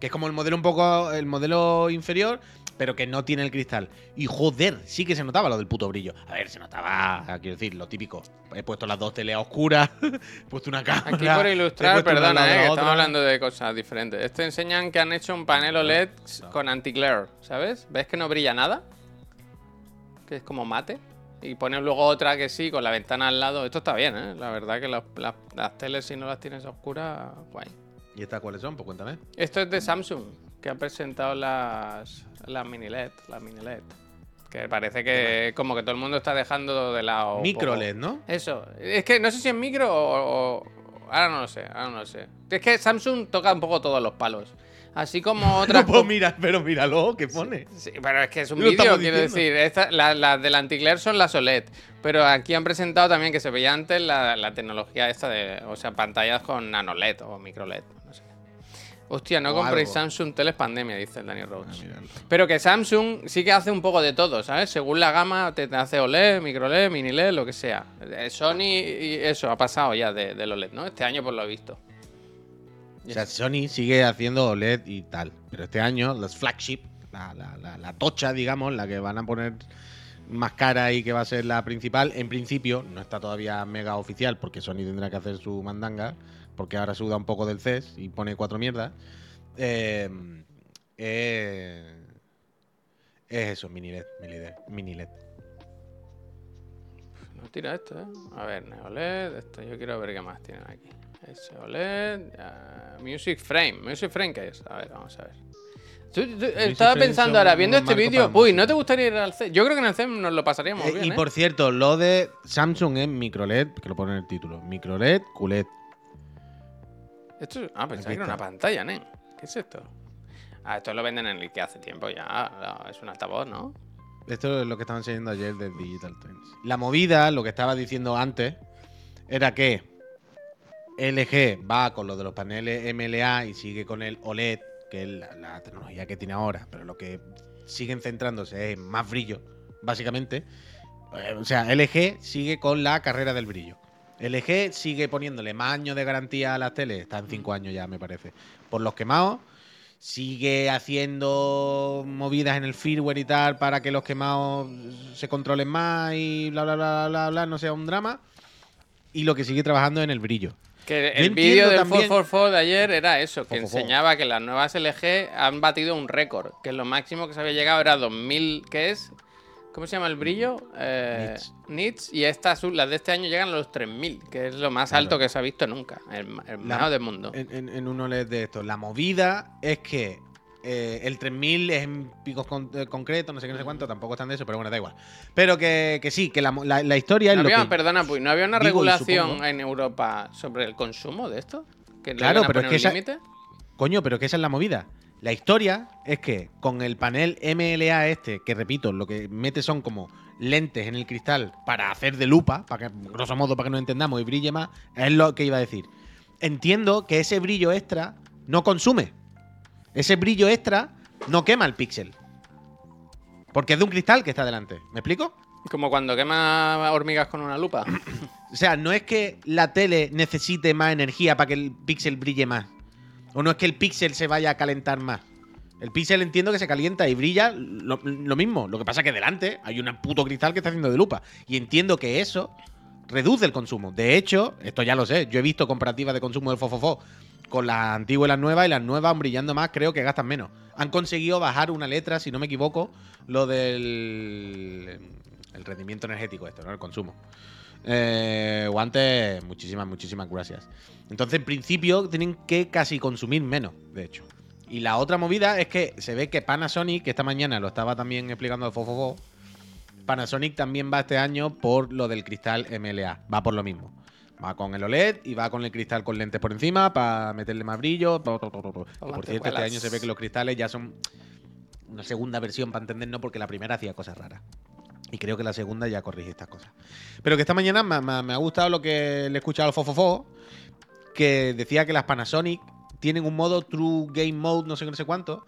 que es como el modelo un poco, el modelo inferior, pero que no tiene el cristal. Y joder, sí que se notaba lo del puto brillo. A ver, se notaba, quiero decir, lo típico. He puesto las dos teles oscuras, he puesto una cámara. Aquí por ilustrar, perdona, eh, que estamos hablando de cosas diferentes. Esto enseñan que han hecho un panel OLED con anti-glare, ¿sabes? ¿Ves que no brilla nada? Que es como mate. Y ponen luego otra que sí, con la ventana al lado. Esto está bien, ¿eh? La verdad que las, las- las teles, si no las tienes oscuras, guay. ¿Y estas cuáles son? Pues cuéntame. Esto es de Samsung, que ha presentado las, las mini LED, las mini LED. Que parece que como que todo el mundo está dejando de lado. Micro poco- LED, ¿no? Eso. Es que no sé si es micro o, o- Ahora no lo sé, ahora no lo sé. Es que Samsung toca un poco todos los palos. Así como otras... No puedo mirar, pero míralo, ¿qué pone? Sí, pero es que es un vídeo, quiero decir. Esta- la- las del anticler son las OLED. Pero aquí han presentado también que se veía antes la, la tecnología esta de. O sea, pantallas con nano LED o micro LED. No sé. Hostia, no O compréis algo. Samsung teles pandemia, dice el Daniel Ah, Rhodes. míralo. Pero que Samsung sí que hace un poco de todo, ¿sabes? Según la gama te, hace OLED, micro LED, mini LED, lo que sea. Eh, Sony y eso ha pasado ya de, del OLED, ¿no? Este año pues lo he visto. O sea, Sony sigue haciendo OLED y tal. Pero este año, las flagship, la, la- la- la tocha, digamos, la que van a poner más cara y que va a ser la principal. En principio, no está todavía mega oficial porque Sony tendrá que hacer su mandanga, porque ahora suda un poco del CES y pone cuatro mierdas. Eh, eh, es eso, mini LED, mini LED. No tira esto, ¿eh? A ver, NeoLED, esto yo quiero ver qué más tienen aquí. Ese OLED, ah, Music Frame. ¿Music Frame qué es? A ver, vamos a ver. Tú- tú- estaba pensando ahora, viendo este vídeo, uy. ¿no te gustaría ir al CES? Yo creo que en el CES nos lo pasaríamos Eh, bien, y ¿eh? por cierto, lo de Samsung es micro LED, que lo pone en el título. Micro LED, QLED. Esto es- Ah, pensaba que era una pantalla, ¿eh? ¿Qué es esto? Ah, esto lo venden en el que hace tiempo ya. no, es un altavoz, ¿no? Esto es lo que estaban enseñando ayer de Digital Trends. La movida, lo que estaba diciendo antes, era que LG va con lo de los paneles MLA y sigue con el OLED, que es la, la tecnología que tiene ahora, pero lo que siguen centrándose es en más brillo, básicamente. Eh, O sea, LG sigue con la carrera del brillo. LG sigue poniéndole más años de garantía a las teles, está en 5 años ya, me parece, por los quemados. Sigue haciendo movidas en el firmware y tal para que los quemados se controlen más y bla, bla, bla, bla, bla, no sea un drama. Y lo que sigue trabajando en el brillo. Que el vídeo del también- 444 de ayer era eso, que 444. enseñaba que las nuevas LG han batido un récord, que lo máximo que se había llegado era 2000, ¿qué es? ¿Cómo se llama el brillo? Eh, Nits. Y estas, las de este año llegan a los 3000, que es lo más Claro. alto que se ha visto nunca, el, el mejor del mundo. En, en, en un OLED de esto. La movida es que eh, el 3000 es en picos con- eh, concretos, no sé qué, no sé cuánto, tampoco están de eso, pero bueno, da igual. Pero que, que sí, que la, la- la historia es No lo había, que... perdona, pues, ¿no había una regulación en Europa sobre el consumo de esto? ¿Que Claro, pero es que esa-? Coño, pero que esa es la movida. La historia es que con el panel MLA este, que repito, lo que mete son como lentes en el cristal para hacer de lupa, para que, grosso modo, para que nos entendamos y brille más, es lo que iba a decir. Entiendo que ese brillo extra no consume. Ese brillo extra no quema el píxel. Porque es de un cristal que está delante. ¿Me explico? Como cuando quema hormigas con una lupa. O sea, no es que la tele necesite más energía para que el píxel brille más. O no es que el píxel se vaya a calentar más. El píxel entiendo que se calienta y brilla lo, lo mismo. Lo que pasa es que delante hay un puto cristal que está haciendo de lupa. Y entiendo que eso reduce el consumo. De hecho, esto ya lo sé. Yo he visto comparativas de consumo del Fofofo con las antiguas y las nuevas. Y las nuevas, aun brillando más, creo que gastan menos. Han conseguido bajar una letra, si no me equivoco, lo del el rendimiento energético, esto, ¿no? El consumo. Eh, guantes, muchísimas, muchísimas gracias. Entonces, en principio, tienen que casi consumir menos, de hecho. Y la otra movida es que se ve que Panasonic, que esta mañana lo estaba también explicando el Fofofo, Panasonic también va este año por lo del cristal MLA. Va por lo mismo. Va con el OLED y va con el cristal con lentes por encima para meterle más brillo. to, to, to, por cierto, este año se ve que los cristales ya son una segunda versión para entendernos porque la primera hacía cosas raras. Y creo que la segunda ya corrige estas cosas. Pero que esta mañana me, me- me ha gustado lo que le he escuchado al Fofofo, que decía que las Panasonic tienen un modo True Game Mode, no sé qué, no sé cuánto,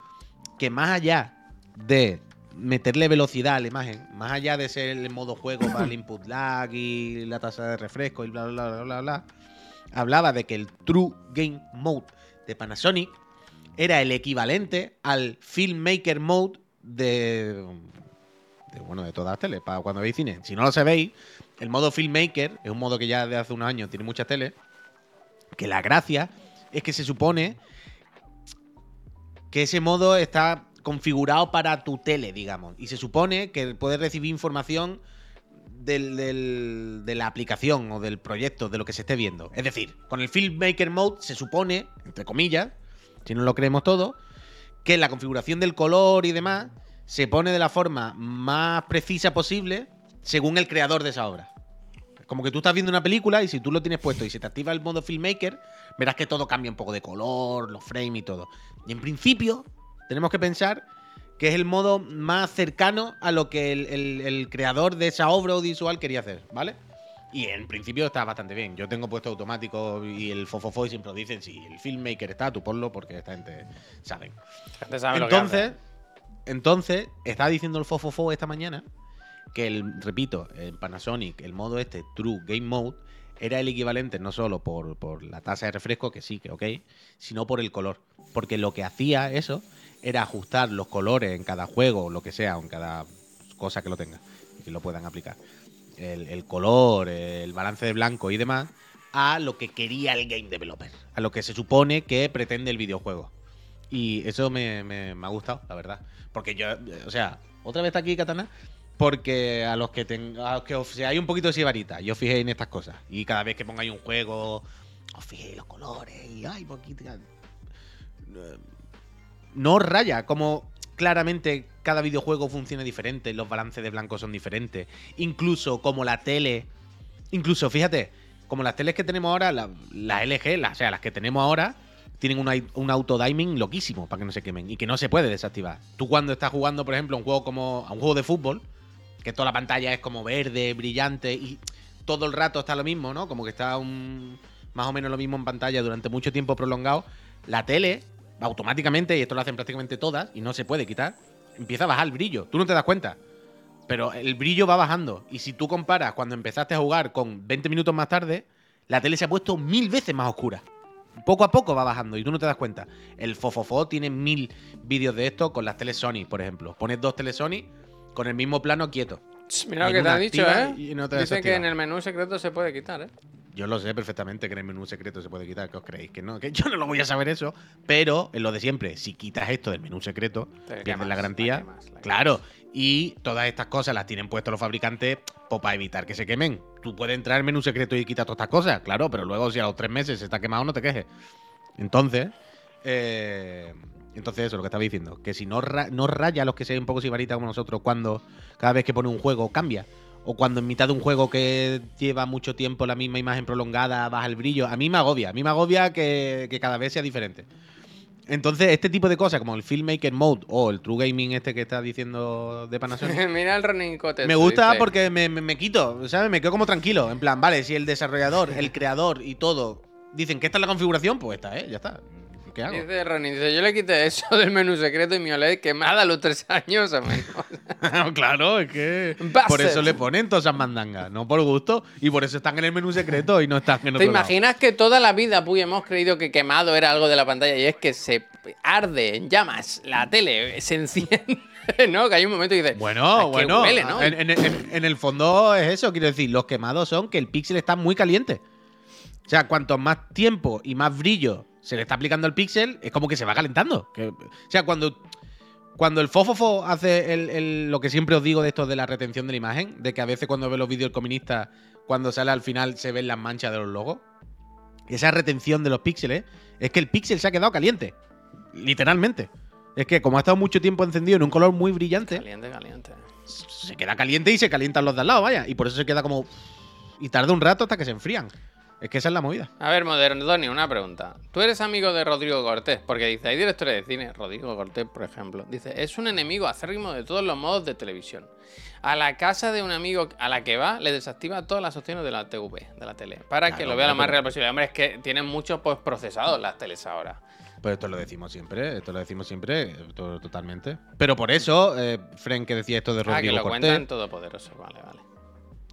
que más allá de meterle velocidad a la imagen, más allá de ser el modo juego para el input lag y la tasa de refresco y bla, bla, bla, bla, bla, hablaba de que el True Game Mode de Panasonic era el equivalente al Filmmaker Mode de, de, bueno, de todas las teles, para cuando veis cine. Si no lo sabéis, el modo Filmmaker es un modo que ya de hace unos años tiene muchas teles, que la gracia es que se supone que ese modo está configurado para tu tele, digamos. Y se supone que puedes recibir información del- de la aplicación o del proyecto, de lo que se esté viendo. Es decir, con el Filmmaker Mode se supone, entre comillas, si no lo creemos todo, que la configuración del color y demás se pone de la forma más precisa posible según el creador de esa obra. Como que tú estás viendo una película y si tú lo tienes puesto y se te activa el modo filmmaker, verás que todo cambia un poco de color, los frames y todo. Y en principio, tenemos que pensar que es el modo más cercano a lo que el, el- el creador de esa obra audiovisual quería hacer, ¿vale? Y en principio está bastante bien. Yo tengo puesto automático y el fofofo y siempre lo dicen, si el filmmaker está, tú ponlo porque esta gente sabe. Gente sabe lo que. Entonces, entonces, está diciendo el Fofofo esta mañana que el, repito, el Panasonic, el modo este, True Game Mode, era el equivalente no solo por, por la tasa de refresco, que sí, que ok, sino por el color. Porque lo que hacía eso era ajustar los colores en cada juego, lo que sea, o en cada cosa que lo tenga y que lo puedan aplicar. El, color, el balance de blanco y demás, a lo que quería el game developer, a lo que se supone que pretende el videojuego. Y eso me, ha gustado, la verdad. Porque yo, eh, o sea, otra vez está aquí Katana, porque a los que tenga, a los que os seáis un poquito sibarita, yo fijéis en estas cosas. Y cada vez que pongáis un juego, os fijéis los colores y ay, poquito. No raya, como claramente cada videojuego funciona diferente, los balances de blanco son diferentes. Incluso como la tele. Incluso, fíjate, como las teles que tenemos ahora, la- las LG, las, o sea, las que tenemos ahora, tienen un, ai- un autodiming loquísimo para que no se quemen y que no se puede desactivar. Tú cuando estás jugando, por ejemplo, un juego como a un juego de fútbol, que toda la pantalla es como verde, brillante y todo el rato está lo mismo, ¿no? Como que está un, más o menos lo mismo en pantalla durante mucho tiempo prolongado. La tele, automáticamente, y esto lo hacen prácticamente todas, y no se puede quitar, empieza a bajar el brillo. Tú no te das cuenta. Pero el brillo va bajando. Y si tú comparas cuando empezaste a jugar con 20 minutos más tarde, la tele se ha puesto mil veces más oscura. Poco a poco va bajando y tú no te das cuenta. El Fofofo tiene mil vídeos de esto con las teles Sony, por ejemplo. Pones dos teles Sony con el mismo plano quieto. Mira lo que te han dicho, ¿eh? no te Dice que en el menú secreto se puede quitar, ¿eh? Yo lo sé perfectamente que en el menú secreto se puede quitar, que os creéis que no, que yo no lo voy a saber eso, pero en lo de siempre, si quitas esto del menú secreto, pierdes la garantía. la quemas, la claro, y todas estas cosas las tienen puestos los fabricantes pues, para evitar que se quemen. Tú puedes entrar en menú secreto y quitar todas estas cosas, claro, pero luego si a los tres meses se está quemado, no te quejes. Entonces, eh, entonces eso, lo que estaba diciendo, que si no, ra- no raya a los que sean un poco sibarita como nosotros cuando cada vez que pone un juego cambia. O cuando en mitad de un juego que lleva mucho tiempo la misma imagen prolongada baja el brillo. A mí me agobia. A mí me agobia que, que cada vez sea diferente. Entonces, este tipo de cosas, como el Filmmaker Mode o el True Gaming este que está diciendo de Panasonic, Mira el cote. me gusta porque me, me- me quito, ¿sabes? Me quedo como tranquilo. En plan, vale, si el desarrollador, el creador y todo dicen que esta es la configuración, pues esta, ¿eh? Ya está. ¿Qué hago? Dice Ronin, dice, yo le quité eso del menú secreto y mi OLED quemada a los tres años o menos. claro, es que por eso le ponen todas esas mandangas, no por gusto, y por eso están en el menú secreto y no están en otro ¿Te lado. imaginas que toda la vida, hemos creído que quemado era algo de la pantalla y es que se arde en llamas la tele, se enciende, ¿no? Que hay un momento y dices, Bueno, "Ah, bueno, huele, ¿no?". en, en- en- en el fondo es eso, quiero decir, los quemados son que el píxel está muy caliente. O sea, cuanto más tiempo y más brillo se le está aplicando al píxel, es como que se va calentando. Que- o sea, cuando, cuando el fofofo hace el- el- lo que siempre os digo de esto de la retención de la imagen, de que a veces cuando ve los vídeos comunistas, cuando sale al final se ven las manchas de los logos, esa retención de los píxeles, es que el píxel se ha quedado caliente. Literalmente. Es que como ha estado mucho tiempo encendido en un color muy brillante, Caliente, caliente. se queda caliente y se calientan los de al lado, vaya. Y por eso se queda como. Y tarda un rato hasta que se enfrían. Es que esa es la movida. A ver, Modernoni, una pregunta. Tú eres amigo de Rodrigo Cortés, porque dice, hay directores de cine, Rodrigo Cortés, por ejemplo, dice, es un enemigo acérrimo de todos los modos de televisión. A la casa de un amigo a la que va, le desactiva todas las opciones de la TV, de la tele, para que lo vea lo más real posible. Hombre, es que tienen muchos pues, procesados las teles ahora. Pues esto lo decimos siempre, esto lo decimos siempre, to- totalmente. Pero por eso, eh, Fren que decía esto de Ah, que Rodrigo lo Cortés. cuentan todopoderoso, vale, vale.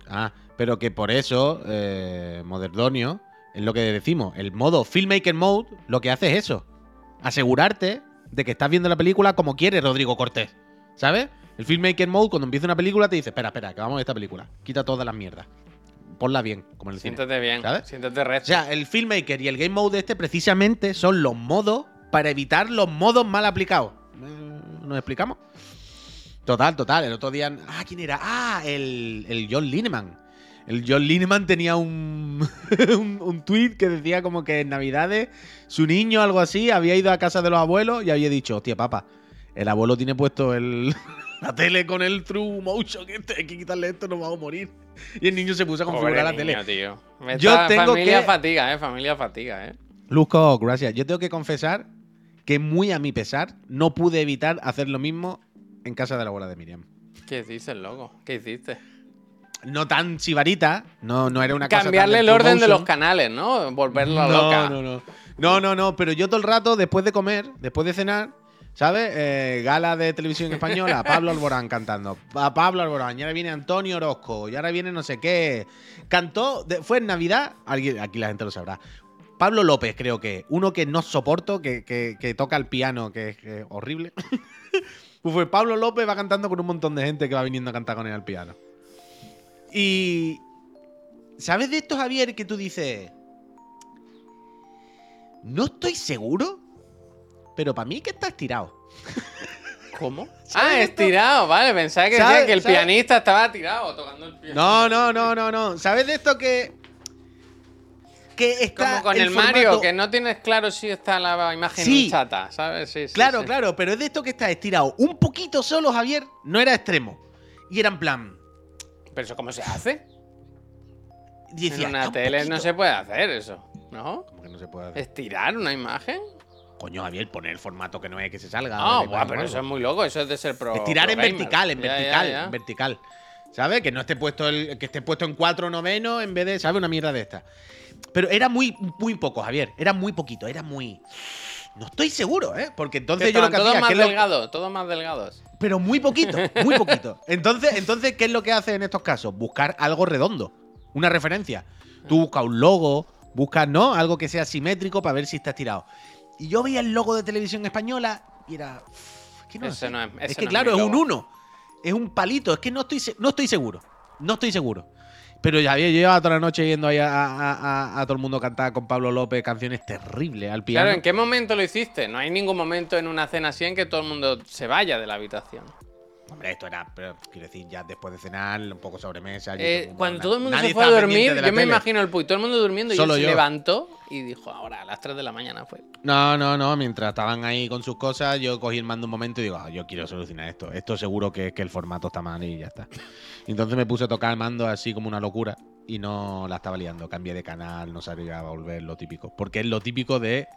Ah, pero que por eso, eh, Modernonio, es lo que decimos. El modo Filmmaker Mode lo que hace es eso. Asegurarte de que estás viendo la película como quiere Rodrigo Cortés. ¿Sabes? El Filmmaker Mode, cuando empieza una película, te dice, espera, espera, que vamos a ver esta película. Quita todas las mierdas. Ponla bien, como en el cine. Siéntate bien, ¿sabes? siéntate O recto. sea, el Filmmaker y el Game Mode este precisamente son los modos para evitar los modos mal aplicados. Eh, ¿Nos explicamos? Total, total. El otro día. Ah, ¿quién era? Ah, el, el John Lineman. El John Lineman tenía un, un, un tweet que decía como que en Navidades su niño, algo así, había ido a casa de los abuelos y había dicho, hostia, papá, el abuelo tiene puesto el, la tele con el True Motion, que este, hay que quitarle esto, nos vamos a morir. Y el niño se puso a Pobre configurar la niño, tele. tío. Me Yo está- tengo familia que- fatiga, eh, familia fatiga, eh. Luzco, gracias. Yo tengo que confesar que muy a mi pesar no pude evitar hacer lo mismo en casa de la abuela de Miriam. ¿Qué dices, loco? ¿Qué hiciste? No tan sibarita, no, no era una cosa Cambiarle el orden de los canales, ¿no? Volverla no, loca. No, no, no, no, no, pero yo todo el rato, después de comer, después de cenar, ¿sabes? Eh, gala de televisión española, Pablo Alborán cantando. A Pablo Alborán, y ahora viene Antonio Orozco, y ahora viene no sé qué. Cantó, fue en Navidad, alguien, aquí la gente lo sabrá. Pablo López, creo que. Uno que no soporto, que, que- que toca el piano, que es horrible. pues fue Pablo López va cantando con un montón de gente que va viniendo a cantar con él al piano. Y. ¿Sabes de esto, Javier, que tú dices. No estoy seguro, pero para mí que está estirado. ¿Cómo? ¿Sabes Ah, estirado, vale. Pensaba que ¿Sabes- decía que el sabes? pianista estaba tirado tocando el piano. No, no, no, no, no. ¿Sabes de esto que. Que está. Como con el, Mario, formato- que no tienes claro si está la imagen Sí. chata, ¿sabes? Sí, sí, Claro, sí. claro, pero es de esto que está estirado un poquito solo, Javier. No era extremo. Y era en plan. Pero eso, ¿cómo se hace? decía, en una "Está un tele no poquito". se puede hacer eso, ¿no? ¿Cómo que no se puede hacer? ¿Estirar una imagen? Coño, Javier, poner el formato que no es que se salga. Ah, buah, plano pero eso es muy loco, eso es de ser pro. Estirar pro en gamer. vertical, en Ya, vertical, ya. en vertical. ¿Sabes? Que no esté puesto el. Que esté puesto en cuatro novenos en vez de. ¿Sabes? Una mierda de esta. Pero era muy, muy poco, Javier. Era muy poquito, era muy. No estoy seguro, ¿eh? Porque entonces Que yo lo que todos hacía. más ¿qué es lo- delgados, todos más delgados. Pero muy poquito, muy poquito. Entonces, entonces, ¿qué es lo que hace en estos casos? Buscar algo redondo, una referencia. Tú buscas un logo, buscas, ¿no? Algo que sea simétrico para ver si está estirado. Y yo veía el logo de televisión española y era. "Uf, que no sé". no es- es que no claro, es un uno. Es un palito. Es que no estoy, no estoy seguro. No estoy seguro. Pero ya había llevado toda la noche yendo ahí a, a- a- a todo el mundo cantar con Pablo López canciones terribles al piano. Claro, ¿en qué momento lo hiciste? No hay ningún momento en una cena así en que todo el mundo se vaya de la habitación. Hombre, esto era, pero, quiero decir, ya después de cenar, un poco sobremesa. Eh, cuando todo el mundo se fue a dormir, yo me tele. imagino el puy, todo el mundo durmiendo y él se levantó y dijo, ahora a las 3 de la mañana fue. No, no, no. Mientras estaban ahí con sus cosas, yo cogí el mando un momento y digo, "Ah, yo quiero solucionar esto. Esto seguro que es que el formato está mal y ya está. Y entonces me puse a tocar el mando así como una locura y no la estaba liando. Cambié de canal, no sabía volver lo típico. Porque es lo típico de.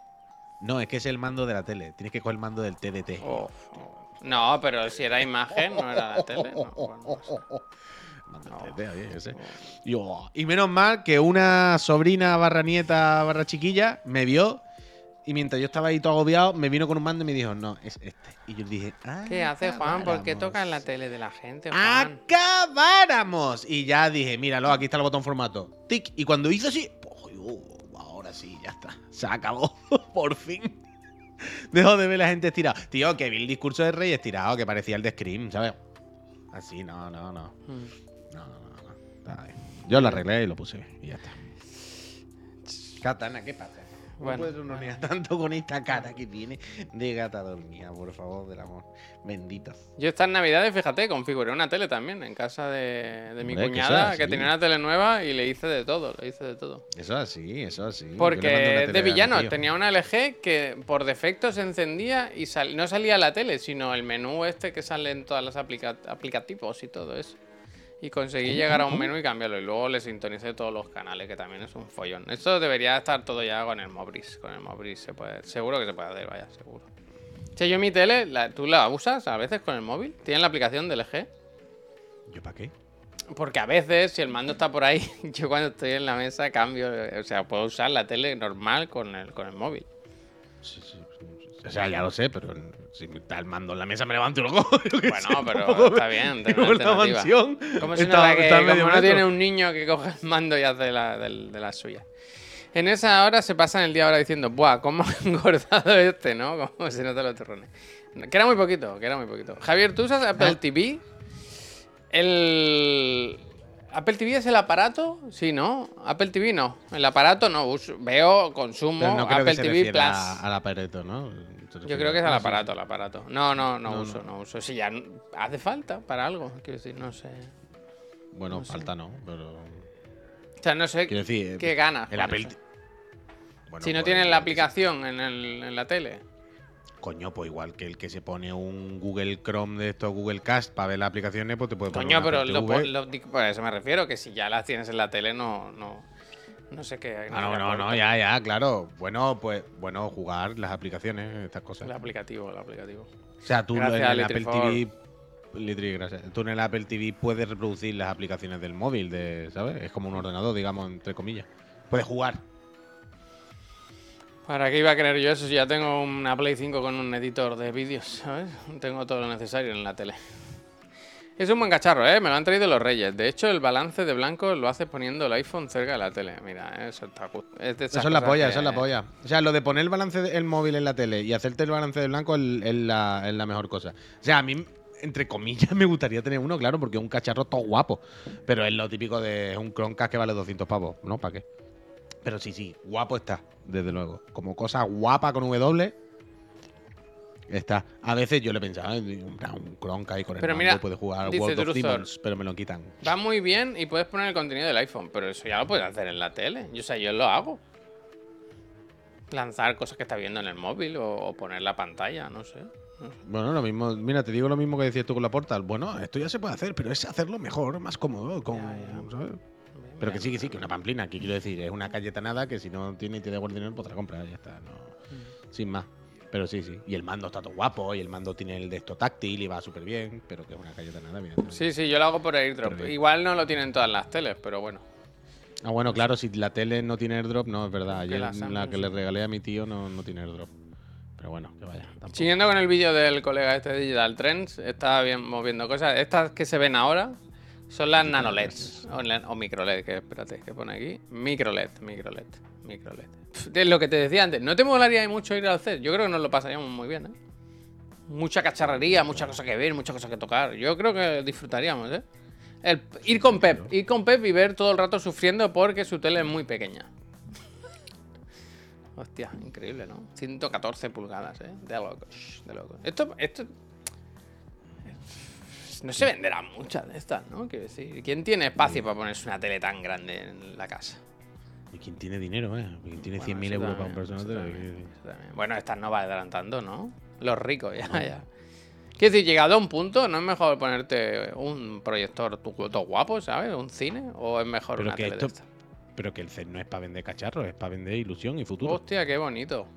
No, es que es el mando de la tele. Tienes que coger el mando del TDT. Oh, oh. No, pero si era imagen, no era la tele. no, bueno, no sé. Mando No. TDT, oye, yo sé. Y, oh, y menos mal que una sobrina barra nieta barra chiquilla me vio y mientras yo estaba ahí todo agobiado, me vino con un mando y me dijo, no, es este. Y yo dije, ah, ¿Qué hace Juan? ¿Por qué acabáramos. tocas la tele de la gente, Juan? ¡Acabáramos! Y ya dije, míralo, aquí está el botón formato. Tic. Y cuando hizo así, uh, ahora sí, ya está. Se acabó. Por fin. Dejo de ver la gente estirada. Tío, que vi el discurso de Rey estirado, que parecía el de Scream, ¿sabes? Así, no, no, no. Mm. No, no, no, no. Yo lo arreglé y lo puse y ya está. Katana, ¿qué pasa? No Bueno, puedes unonear tanto con esta cara que tiene de gata dormida, por favor, del amor. Bendito. Yo estas navidades, fíjate, configuré una tele también en casa de, de mi Hombre, cuñada, que, tenía una tele nueva y le hice de todo, le hice de todo. Eso así, eso así. Porque es de a mi villano, tío. tenía una LG que por defecto se encendía y sal- no salía la tele, sino el menú este que sale en todas las aplica- aplicativos y todo eso. Y conseguí llegar a un menú y cambiarlo. Y luego le sintonicé todos los canales, que también es un follón. Esto debería estar todo ya con el Mobris. Con el Mobris se puede. Seguro que se puede hacer, vaya, seguro. Sea, yo mi tele, la- ¿tú la usas a veces con el móvil? ¿Tienes la aplicación del LG? ¿Yo para qué? Porque a veces, si el mando está por ahí, yo cuando estoy en la mesa cambio. O sea, puedo usar la tele normal con el, con el móvil. Sí, sí. O sea, ya lo sé, pero si está el mando en la mesa me levanto y lo cojo. sé, Bueno, pero está bien, la alternativa. mansión. Como si está- no, la que- como medio no tiene un niño que coge el mando y hace la, del- de, las suyas. En esa hora se pasan el día ahora diciendo, ¡buah! ¿Cómo ha engordado este, no? ¿Cómo se nota los turrones? Que era muy poquito, que era muy poquito. Javier, ¿tú usas Apple ¿Eh? TV? El. ¿Apple TV es el aparato? Sí, ¿no? Apple TV no. El aparato no. uso- veo, consumo Pero no creo Apple que se TV Plus. a- al aparato, ¿no? Yo creo que es al aparato, al aparato. No, no, no, No, uso, no. no uso. Si ya hace falta para algo, quiero decir, no sé. Bueno, No sé. falta no, pero. O sea, no sé Quiero decir. qué ganas. El Apple. Bueno, si no pues, tienen la pues, aplicación en, el- en la tele. Coño, pues igual que el que se pone un Google Chrome de estos Google Cast para ver las aplicaciones, pues te puede poner Coño, pero lo, lo- por eso me refiero, que si ya las tienes en la tele, no, no, no sé qué. Ah, no, no, no, ya, ya, claro. Bueno, pues, bueno, jugar las aplicaciones, estas cosas. El aplicativo, el aplicativo. O sea, tú Gracias, en el Apple. TV. Litri, gracias. Tú en el Apple TV puedes reproducir las aplicaciones del móvil, de, ¿sabes? Es como un ordenador, digamos, entre comillas. Puedes jugar. ¿Para qué iba a querer yo eso si ya tengo una Play 5 con un editor de vídeos, ¿sabes? Tengo todo lo necesario en la tele. Es un buen cacharro, ¿eh? Me lo han traído los reyes. De hecho, el balance de blanco lo hace poniendo el iPhone cerca de la tele. Mira, eso está es Eso es la polla, que- eso es la polla. O sea, lo de poner el balance del móvil en la tele y hacerte el balance de blanco es, es la, es la mejor cosa. O sea, a mí, entre comillas, me gustaría tener uno, claro, porque es un cacharro todo guapo. Pero es lo típico de un Chromecast que vale 200 pavos, ¿no? ¿Para qué? Pero sí, sí, guapo está, desde luego. Como cosa guapa con W, está. A veces yo le pensaba, "Ay, un, Chromecast y con el Pero mando mira, puede jugar dice World of Demons, pero me lo quitan. Va muy bien y puedes poner el contenido del iPhone, pero eso ya lo puedes hacer en la tele. Yo, o sea, yo lo hago. Lanzar cosas que estás viendo en el móvil o, o poner la pantalla, no sé. no sé. Bueno, lo mismo, mira, te digo lo mismo que decías tú con la Portal. Bueno, esto ya se puede hacer, pero es hacerlo mejor, más cómodo, con, ¿sabes? Pero que sí, que sí, que una pamplina, que quiero decir, es una Cayetanada que si no tiene y te da buen dinero, pues te la compras, ya está, no, sin más. Pero sí, sí. Y el mando está todo guapo, y el mando tiene el de esto táctil y va súper bien, pero que es una Cayetanada, evidentemente. Sí, sí, yo lo hago por AirDrop. Igual no lo tienen todas las teles, pero bueno. Ah, bueno, claro, si la tele no tiene airdrop, no, es verdad. Ayer la que le regalé a mi tío no, no tiene airdrop. Pero bueno, que vaya. tampoco. Siguiendo con el vídeo del colega este de Digital Trends, estaba bien moviendo cosas. Estas que se ven ahora son las nanoleds o, o microled, que espérate, que pone aquí. Microled, microled, microled. Es lo que te decía antes. ¿No te molaría mucho ir al CES? Yo creo que nos lo pasaríamos muy bien, ¿eh? Mucha cacharrería, mucha cosa que ver, mucha cosa que tocar. Yo creo que disfrutaríamos, ¿eh? Ir con Pep, ir con Pep y ver todo el rato sufriendo porque su tele es muy pequeña. Hostia, increíble, ¿no? 114 pulgadas, ¿eh? De locos, de locos. Esto, esto... No se venderán muchas de estas, ¿no? Quiero decir, ¿quién tiene espacio para ponerse una tele tan grande en la casa? ¿Y quién tiene dinero, eh? ¿Quién tiene Bueno, 100.000 eso euros para un también. Bueno, estas no valdrán tanto, ¿no? Los ricos, ya, ya. Quiero decir, llegado a un punto, ¿no es mejor ponerte un proyector todo guapo, ¿sabes? ¿Un cine? ¿O es mejor Pero una que tele esto- de estas? Pero que el CES no es para vender cacharros, es para vender ilusión y futuro. Hostia, qué bonito.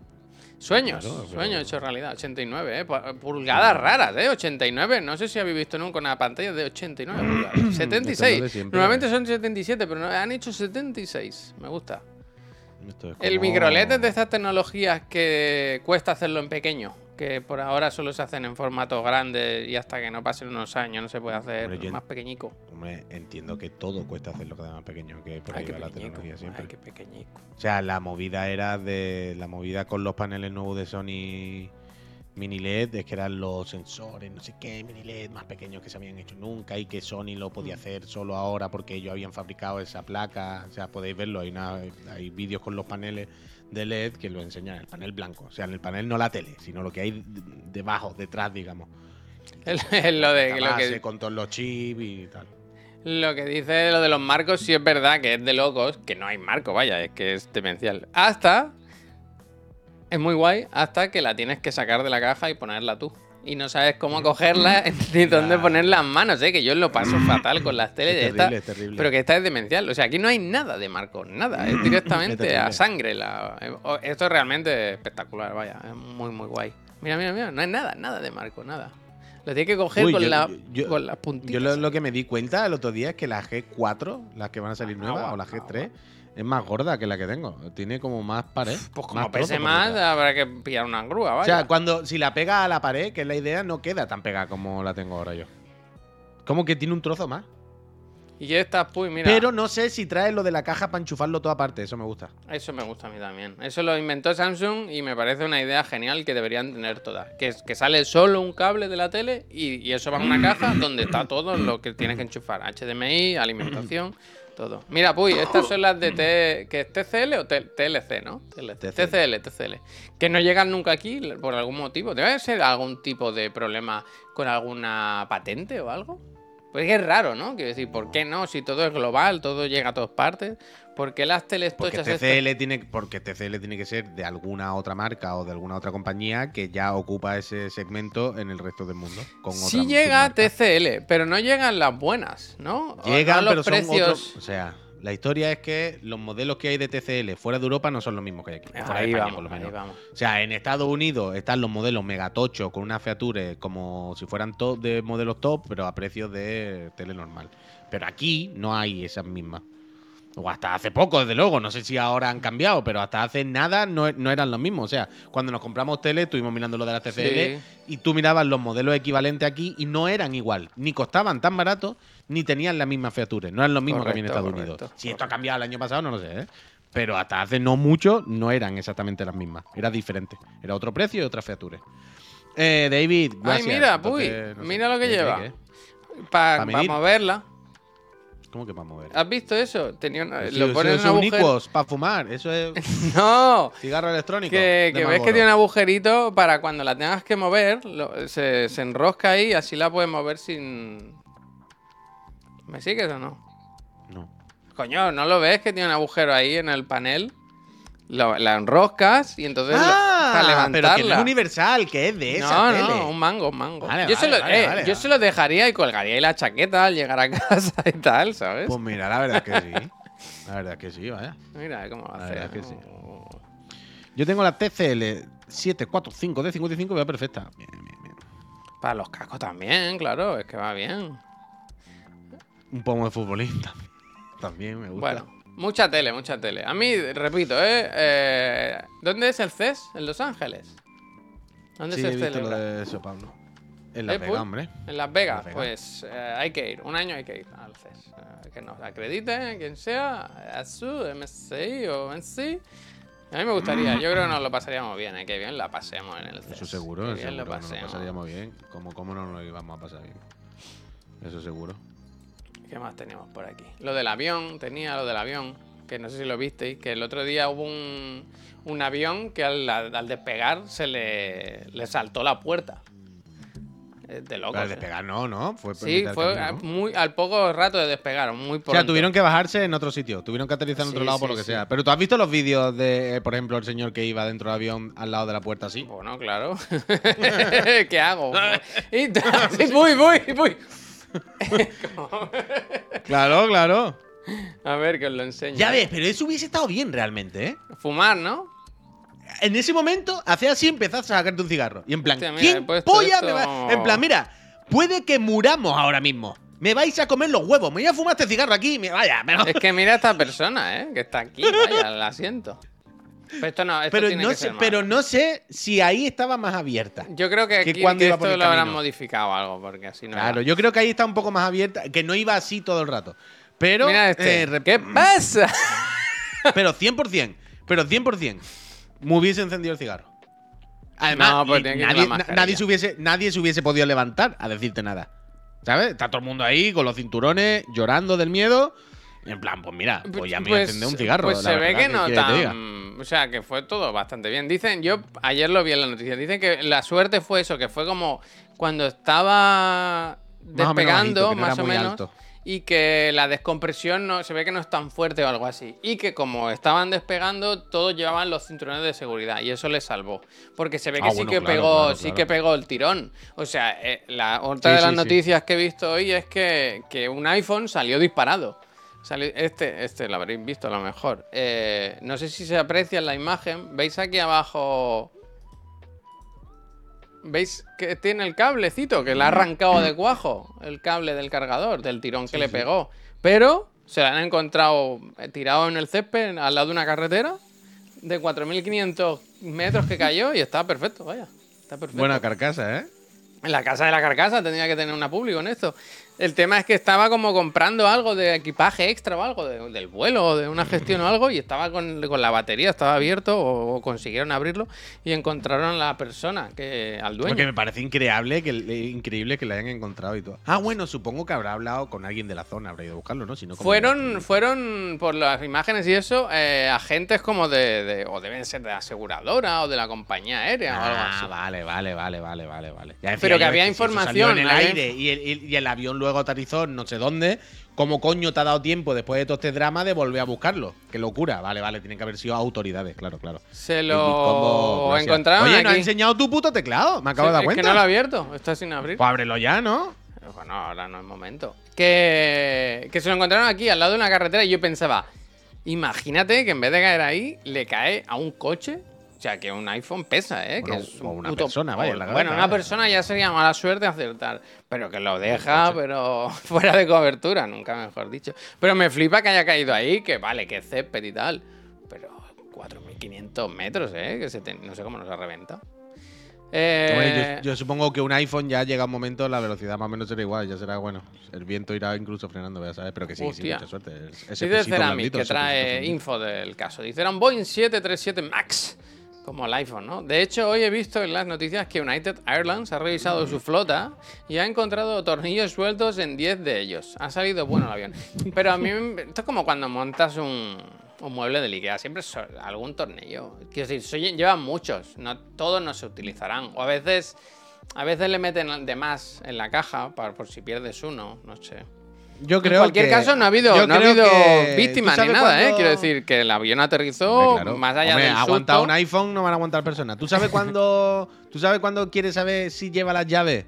Sueños, Claro, pero- sueños hecho realidad. 89, ¿eh? Pu- Pulgadas raras, ¿eh? 89. No sé si habéis visto nunca una pantalla de 89 pulgadas. Esto es lo 76. de siempre. Normalmente son 77, pero han hecho 76. Me gusta. Es El como- microLED es de estas tecnologías que cuesta hacerlo en pequeño. Que por ahora solo se hacen en formato grande y hasta que no pasen unos años no se puede hacer Hombre, más pequeñico. Hombre, entiendo que todo cuesta hacerlo cada más pequeño, que por ahí va la tecnología siempre. Ay, qué pequeñico. O sea, la movida era de. La movida con los paneles nuevos de Sony Mini LED, es que eran los sensores, no sé qué, mini LED más pequeños que se habían hecho nunca y que Sony lo podía hacer solo ahora porque ellos habían fabricado esa placa. O sea, podéis verlo, hay, una- hay vídeos con los paneles de LED que lo enseñan, el panel blanco. O sea, en el panel no la tele, sino lo que hay debajo, detrás, digamos. Lo de La lo que, con todos los chips y tal. lo que dice lo de los marcos, sí es verdad que es de locos, que no hay marco, vaya, es que es demencial. Hasta. Es muy guay, hasta que la tienes que sacar de la caja y ponerla tú. Y no sabes cómo cogerla ni dónde poner las manos, ¿eh? Que yo lo paso fatal con las teles de Es terrible, terrible. Pero que esta es demencial. O sea, aquí no hay nada de marco, nada. Es directamente a sangre. La... eh, Esto es realmente espectacular, vaya. Es muy, muy guay. Mira, mira, mira. No hay nada, nada de marco, nada. Lo tienes que coger Uy, con, yo- la, yo- con las puntitas. Yo lo, lo que me di cuenta el otro día es que la G4, las que van a salir Ah, nuevas, agua, o la G3, es más gorda que la que tengo. Tiene como más pared. Pues como más pese trozo más, habrá que pillar una grúa, O vaya. sea, cuando si la pega a la pared, que es la idea, no queda tan pegada como la tengo ahora yo. Como que tiene un trozo más. Y esta, pues mira. Pero no sé si trae lo de la caja para enchufarlo toda aparte. Eso me gusta. Eso me gusta a mí también. Eso lo inventó Samsung y me parece una idea genial que deberían tener todas. Que, sale solo un cable de la tele y, y eso va en una caja donde está todo lo que tienes que enchufar. HDMI, alimentación, todo. Mira, Puy, estas son las de T, que es TCL o T- TLC, ¿no? TLC. TCL, TCL. Que no llegan nunca aquí por algún motivo. ¿Debe ser algún tipo de problema con alguna patente o algo? Pues es raro, ¿no? Quiero decir, ¿por qué no? Si todo es global, todo llega a todas partes. ¿Por qué las teles Porque tochas estas- TCL, tiene, porque TCL tiene que ser de alguna otra marca o de alguna otra compañía que ya ocupa ese segmento en el resto del mundo. Con Sí otra llega. TCL, pero no llegan las buenas, ¿no? Llegan, no pero son otros. O sea, la historia es que los modelos que hay de TCL fuera de Europa no son los mismos que hay aquí. Fuera de Ahí España, vamos, por lo ahí menos. vamos. O sea, en Estados Unidos están los modelos megatochos con unas features como si fueran top de modelos top, pero a precios de tele normal. Pero aquí no hay esas mismas. O hasta hace poco, desde luego. No sé si ahora han cambiado, pero hasta hace nada no, no eran los mismos. O sea, cuando nos compramos tele, estuvimos mirando lo de la TCL Sí. y tú mirabas los modelos equivalentes aquí y no eran igual. Ni costaban tan baratos, ni tenían las mismas features. No eran los mismos que había en Correcto, Estados Unidos. correcto, Si esto ha cambiado el año pasado, no lo sé, ¿eh? Pero hasta hace no mucho no eran exactamente las mismas. Era diferente. Era otro precio y otras features. Eh, David, gracias. mira, Entonces, Puy, no sé, mira lo que ¿qué- qué- lleva. Para moverla. ¿Cómo que para mover? ¿Has visto eso? Tenía una- Sí, lo eso- pones en eso un es un agujero. Iquos para fumar. Eso es No, cigarro electrónico. que, ves que tiene un agujerito para cuando la tengas que mover, lo- se, se enrosca ahí, así la puedes mover sin... ¿Me sigues o no? No. Coño, ¿no lo ves que tiene un agujero ahí en el panel? Lo- la enroscas y entonces lo- Ah, para levantarla. pero que no es universal, que es de esa no, tele. no, un mango, un mango. Vale, yo se vale, lo, vale, eh, vale, yo vale. se lo dejaría y colgaría ahí la chaqueta al llegar a casa y tal, ¿sabes? Pues mira, la verdad es que sí. La verdad es que sí, vaya. Mira cómo lo La hace. verdad es que sí. Yo tengo la TCL 745 de 55, va perfecta. Bien, bien, bien. Para los cascos también, claro, es que va bien. Un pomo de futbolista. También me gusta. Bueno, mucha tele, mucha tele. A mí, repito, ¿eh? eh, ¿Dónde es el CES? En Los Ángeles. ¿Dónde sí, se he visto lo de eso, Pablo. En la ¿Eh, Vega, Puy? hombre. En Las Vegas, Las Vegas. pues eh, hay que ir. Un año hay que ir al CES. Eh, que nos acredite, quien sea, ASU, MSI o NC. A mí me gustaría, yo creo que nos lo pasaríamos bien, ¿eh? que bien la pasemos en el CES. Eso seguro, que eso bien lo seguro. Nos lo pasaríamos bien. Como, cómo no nos lo íbamos a pasar bien. Eso seguro. ¿Qué más tenemos por aquí? Lo del avión, tenía lo del avión, que no sé si lo visteis, que el otro día hubo un, un avión que al, al despegar se le, le saltó la puerta. Es de locos. Al ¿eh? despegar no, ¿no? Fue Sí, fue camino, a- ¿no? muy, al poco rato de despegar, muy pronto. O sea, tuvieron que bajarse en otro sitio, tuvieron que aterrizar en otro Sí, lado por lo que sí. sea. Pero tú has visto los vídeos de, eh, por ejemplo, el señor que iba dentro del avión al lado de la puerta así. Bueno, claro. ¿Qué hago? y voy, voy, voy. Claro, claro. A ver, que os lo enseño. Ya ves, pero eso hubiese estado bien realmente, ¿eh? Fumar, ¿no? En ese momento, hacía así, empezás a sacarte un cigarro. Y en plan, Hostia, mira, he ¿quién puesto polla esto- me va? En plan, mira, puede que muramos ahora mismo. Me vais a comer los huevos. Me voy a fumar este cigarro aquí. me- Vaya, Es que mira esta persona, ¿eh? Que está aquí, vaya, el asiento. Pero esto no, esto pero tiene no que sé, ser pero no sé si ahí estaba más abierta. Yo creo que que aquí cuando que iba por esto el lo habrán modificado algo, porque así no Claro, yo creo que ahí está un poco más abierta, que no iba así todo el rato. Pero, Mira este. eh, ¿Qué pasa? pero 100%, pero 100%, me hubiese encendido el cigarro. Además, No, pues nadie, na- nadie, se hubiese, nadie se hubiese podido levantar a decirte nada. ¿Sabes? Está todo el mundo ahí con los cinturones, llorando del miedo. En plan, pues mira, pues ya me encender un cigarro. Pues se ve que ¿qué no que tan. O sea, que fue todo bastante bien. Dicen, yo ayer lo vi en la noticia, dicen que la suerte fue eso, que fue como cuando estaba Más o menos despegando, bajito, que no más o menos. alto. Y que la descompresión no, se ve que no es tan fuerte o algo así. Y que como estaban despegando, todos llevaban los cinturones de seguridad. Y eso les salvó. Porque se ve que Ah, sí bueno, que claro, pegó, claro, sí que pegó el tirón. O sea, eh, la otra Sí, de las sí, sí. noticias que he visto hoy es que, que un iPhone salió disparado. Este, este lo habréis visto a lo mejor. Eh, no sé si se aprecia en la imagen. ¿Veis aquí abajo? ¿Veis que tiene el cablecito? Que le ha arrancado de cuajo. El cable del cargador, del tirón que le pegó. Pero se lo han encontrado eh, tirado en el césped al lado de una carretera de 4.500 metros que cayó y está perfecto, vaya. Está perfecto. Buena carcasa, ¿eh? En la casa de la carcasa tendría que tener una público en esto. El tema es que estaba como comprando algo de equipaje extra o algo, de- del vuelo o de una gestión o algo, y estaba con, con la batería, estaba abierto o, o consiguieron abrirlo y encontraron a la persona, que al dueño. Porque me parece increíble que, le- increíble que la hayan encontrado y todo. Ah, bueno, supongo que habrá hablado con alguien de la zona, habrá ido a buscarlo, ¿no? Si no, ¿cómo Fueron, fueron, por las imágenes y eso, eh, agentes como de, de- o deben ser de la aseguradora o de la compañía aérea o algo Ah, así. vale, vale, vale, vale, vale, vale. Ya decía Pero que había información, en el había aire y el, y- y el avión luego aterrizó en no sé dónde. ¿Cómo coño te ha dado tiempo después de todo este drama de volver a buscarlo? Qué locura. Vale, vale, tienen que haber sido autoridades, claro, claro. Se lo gracias. encontraron Oye, ¿no aquí. enseñado tu puto teclado? Me acabo de dar es cuenta. que no lo ha abierto, está sin abrir. Pues ábrelo ya, ¿no? Pero bueno, ahora no es momento. Que, que se lo encontraron aquí, al lado de una carretera, y yo pensaba, imagínate que en vez de caer ahí, le cae a un coche O sea, que un iPhone pesa, ¿eh? Bueno, que es o un una puto persona, vaya, la Bueno, una vaya. persona ya sería mala suerte acertar. Pero que lo deja, pero fuera de cobertura, nunca mejor dicho. Pero me flipa que haya caído ahí, que vale, que césped y tal. Pero 4.500 metros, ¿eh? Que se te- no sé cómo nos ha reventado. Eh, yo, yo supongo que un iPhone ya llega un momento, la velocidad más o menos será igual, ya será bueno. El viento irá incluso frenando, ya sabes, pero que sí, sí, mucha suerte. Dice Ceramic, blandito, que trae info del caso. Dice, era un Boeing 737 MAX, como el iPhone, ¿no? De hecho, hoy he visto en las noticias que United Airlines ha revisado su flota y ha encontrado tornillos sueltos en 10 de ellos. Ha salido bueno el avión. Pero a mí, esto es como cuando montas un, un mueble del Ikea, siempre algún tornillo. Quiero decir, llevan muchos, no, todos no se utilizarán. O a veces... A veces le meten de más en la caja para, por si pierdes uno, no sé. Yo En creo cualquier que- caso, no ha habido, no ha habido víctimas ¿tú ni nada, ¿eh? Quiero decir que el avión aterrizó Hombre, claro. más allá aguantado susto. un iPhone, no van a aguantar personas. ¿Tú sabes cuándo, tú sabes cuándo quieres saber si lleva las llaves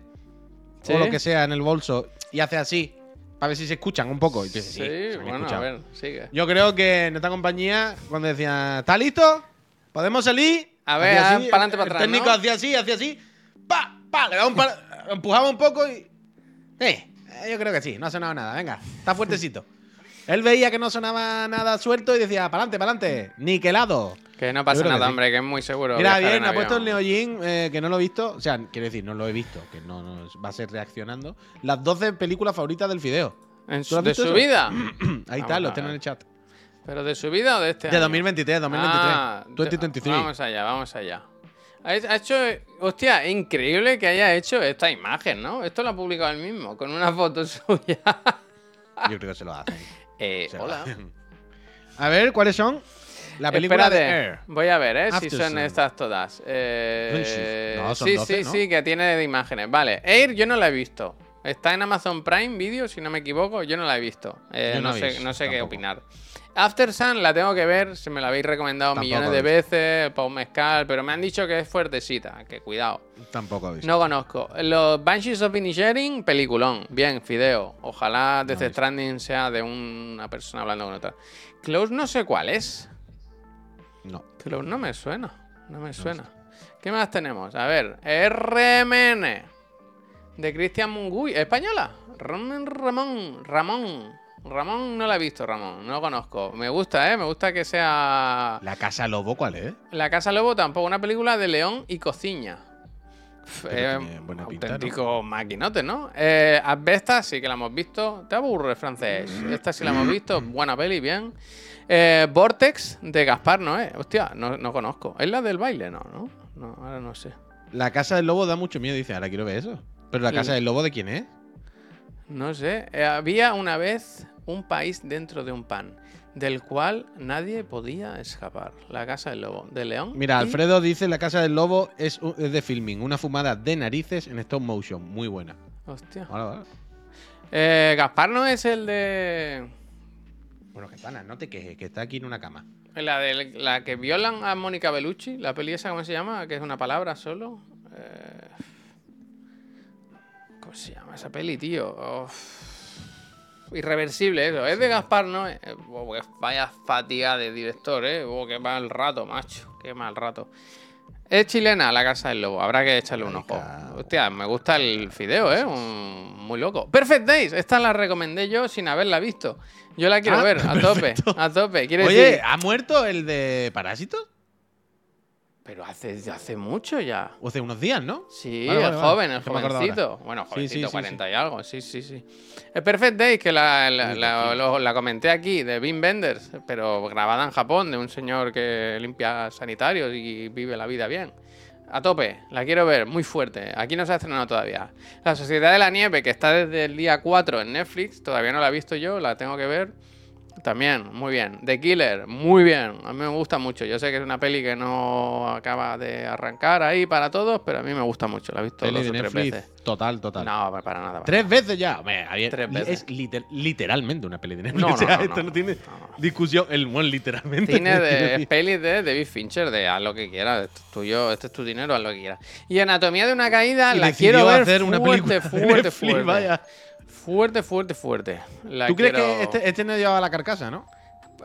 Sí. o lo que sea en el bolso y hace así para ver si se escuchan un poco? Y tú dices, Sí, bueno, a escuchado". ver, sigue. Yo creo que en esta compañía, cuando decían, ¿está listo? ¿Podemos salir? A ver, Hacía ah, así, pa'lante, pa' el atrás, técnico ¿no? hacía así, hacía así, pa, pa, le daba un empujaba un poco y. Eh, yo creo que sí, no ha sonado nada, venga, está fuertecito. Él veía que no sonaba nada suelto y decía, pa'lante, pa'lante, niquelado. Que no pasa que nada, sí. hombre, que es muy seguro. Mira, bien, en ha puesto el. Neojin, eh, que no lo he visto. O sea, quiero decir, no lo he visto, que no, no va a ser reaccionando. Las 12 películas favoritas del Fideo. En ¿Tú su- lo has de su eso? vida. Ahí está, lo tengo en el chat. ¿Pero de su vida o de este De año? 2023, 2023. Ah, 2023. Vamos allá, vamos allá. Ha hecho, hostia, increíble que haya hecho esta imagen, ¿no? Esto lo ha publicado él mismo, con una foto suya. Yo creo que se lo hacen. Eh, Se lo hola. hacen. A ver, ¿cuáles son? La película Espérate, de Air. Voy a ver, ¿eh? Si son estas todas. Eh. No, son sí, 12, sí, ¿no? sí, que tiene de imágenes. Vale, Air yo no la he visto. Está en Amazon Prime Video, si no me equivoco. Yo no la he visto. Eh, no, no he sé, visto, no sé qué opinar. After Sun la tengo que ver, se me la habéis recomendado Tampoco millones de veces, Pau Mezcal, pero me han dicho que es fuertecita, que cuidado. Tampoco visto. No conozco. Los Banshees of Inisherin, peliculón. Bien, Fideo. Ojalá Death visto. Stranding sea de una persona hablando con otra. Close no sé cuál es. No. Close no me suena. No me suena. ¿Qué más tenemos? A ver. RMN. De Cristian Munguy. ¿Española? Ramón. Ramón. Ramón. Ramón no la he visto, Ramón. No lo conozco. Me gusta, ¿eh? Me gusta que sea... ¿La Casa Lobo cuál es? La Casa Lobo tampoco. Una película de León y Cociña. Eh, buena pinta, ¿no? auténtico maquinote, ¿no? Eh, Asbestas sí que la hemos visto. Te aburre, francés. Esta sí la hemos visto. Buena peli, bien. Eh, Vortex de Gaspar, ¿no es? Hostia, no, no conozco. ¿Es la del baile? No, ¿no? No, ahora no sé. La Casa del Lobo da mucho miedo, dice, ahora quiero ver eso. ¿Pero la. Casa del Lobo de quién es? No sé. Eh, había una vez un país dentro de un pan, del cual nadie podía escapar. La Casa del Lobo. De León. Mira, y- Alfredo dice La Casa del Lobo es, de filming, una fumada de narices en stop motion, muy buena. Hostia. Vale, vale. Eh, Gaspar no es el de. Bueno, que pana, no te quejes, que está aquí en una cama. La de la que violan a Mónica Bellucci, la peli esa, ¿cómo se llama? Que es una palabra solo. Eh, ¿Cómo se llama esa peli, tío? Irreversible eso. Es de Gaspar, ¿no? Eh, oh, vaya fatiga de director, ¿eh? Oh, qué mal rato, macho. Qué mal rato. Es chilena, La Casa del Lobo. Habrá que echarle un ojo. Hostia, me gusta el fideo, ¿eh? Un- muy loco. Perfect Days. Esta la recomendé yo sin haberla visto. Yo la quiero Ah, ver, a tope. A tope. Oye, decir... ¿ha muerto el de Parásitos? Pero hace, hace mucho ya. O hace unos días, ¿no? Sí, Vale, el vale, joven, el jovencito. Bueno, Sí, sí, jovencito, sí, 40 y algo. Sí, sí, sí. El Perfect Day, que la, lo- la comenté aquí, de Wim Wenders, pero grabada en Japón, de un señor que limpia sanitarios y vive la vida bien. A tope, la quiero ver, muy fuerte. Aquí no se ha estrenado todavía. La Sociedad de la Nieve, que está desde el día 4 en Netflix, todavía no la he visto yo, la tengo que ver. También, muy bien. The Killer, muy bien. A mí me gusta mucho. Yo sé que es una peli que no acaba de arrancar ahí para todos, pero a mí me gusta mucho. La he visto Peli dos de o tres Netflix. veces. Total, total. No, para nada. para Tres veces ya. Hombre, Tres veces. Es liter- literalmente una peli de Netflix. No, O sea, no, no, esto no, no, tiene no, no. discusión. El one, literalmente. Cine de pelis de David Fincher, de haz lo que quieras, esto es tuyo, este es tu dinero, haz lo que quieras. Y Anatomía de una caída Y la quiero ver hacer una fuerte, película de fuerte, Netflix, fuerte. vaya. Fuerte, fuerte, fuerte. La ¿Tú crees que este, este no llevaba la carcasa, no?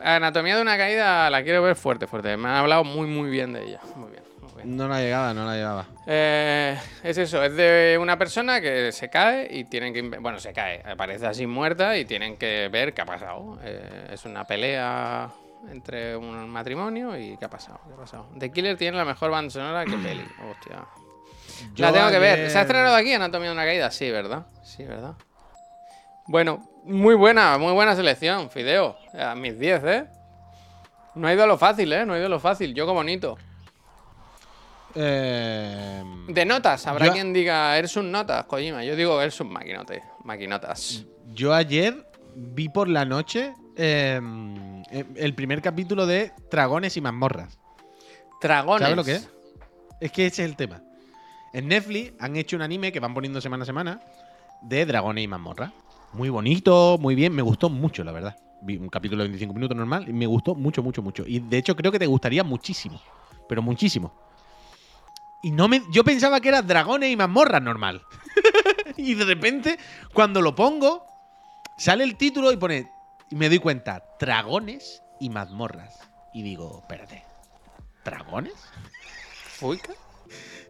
Anatomía de una caída la quiero ver fuerte, fuerte. Me han hablado muy, muy bien de ella. Muy bien, muy bien. No la llegaba, no la llegaba. Eh, es eso, es de una persona que se cae y tienen que... Bueno, se cae, aparece así muerta y tienen que ver qué ha pasado. Eh, es una pelea entre un matrimonio y qué ha pasado, qué ha pasado. The Killer tiene la mejor banda sonora que peli. Hostia. la tengo que ver. ¿Se ha estrenado aquí Anatomía de una caída? Sí, ¿verdad? Sí, ¿verdad? Bueno, muy buena, muy buena selección, Fideo. A mis 10, ¿eh? No ha ido a lo fácil, ¿eh? No ha ido a lo fácil. Yo como bonito. Eh, De notas, habrá Yo- quien diga, eres un notas, Kojima. Yo digo, eres un maquinote, maquinotas. Yo ayer vi por la noche eh, el primer capítulo de Dragones y mazmorras. Dragones. ¿Sabes lo que es? Es que ese es el tema. En Netflix han hecho un anime que van poniendo semana a semana de dragones y mazmorras. Muy bonito, muy bien. Me gustó mucho, la verdad. Vi un capítulo de 25 minutos normal y me gustó mucho, mucho, mucho. Y de hecho creo que te gustaría muchísimo. Pero muchísimo. Y no me. Yo pensaba que era dragones y mazmorras normal. y de repente, cuando lo pongo, sale el título y pone. Y me doy cuenta, dragones y mazmorras. Y digo, espérate. ¿Dragones? Fuica.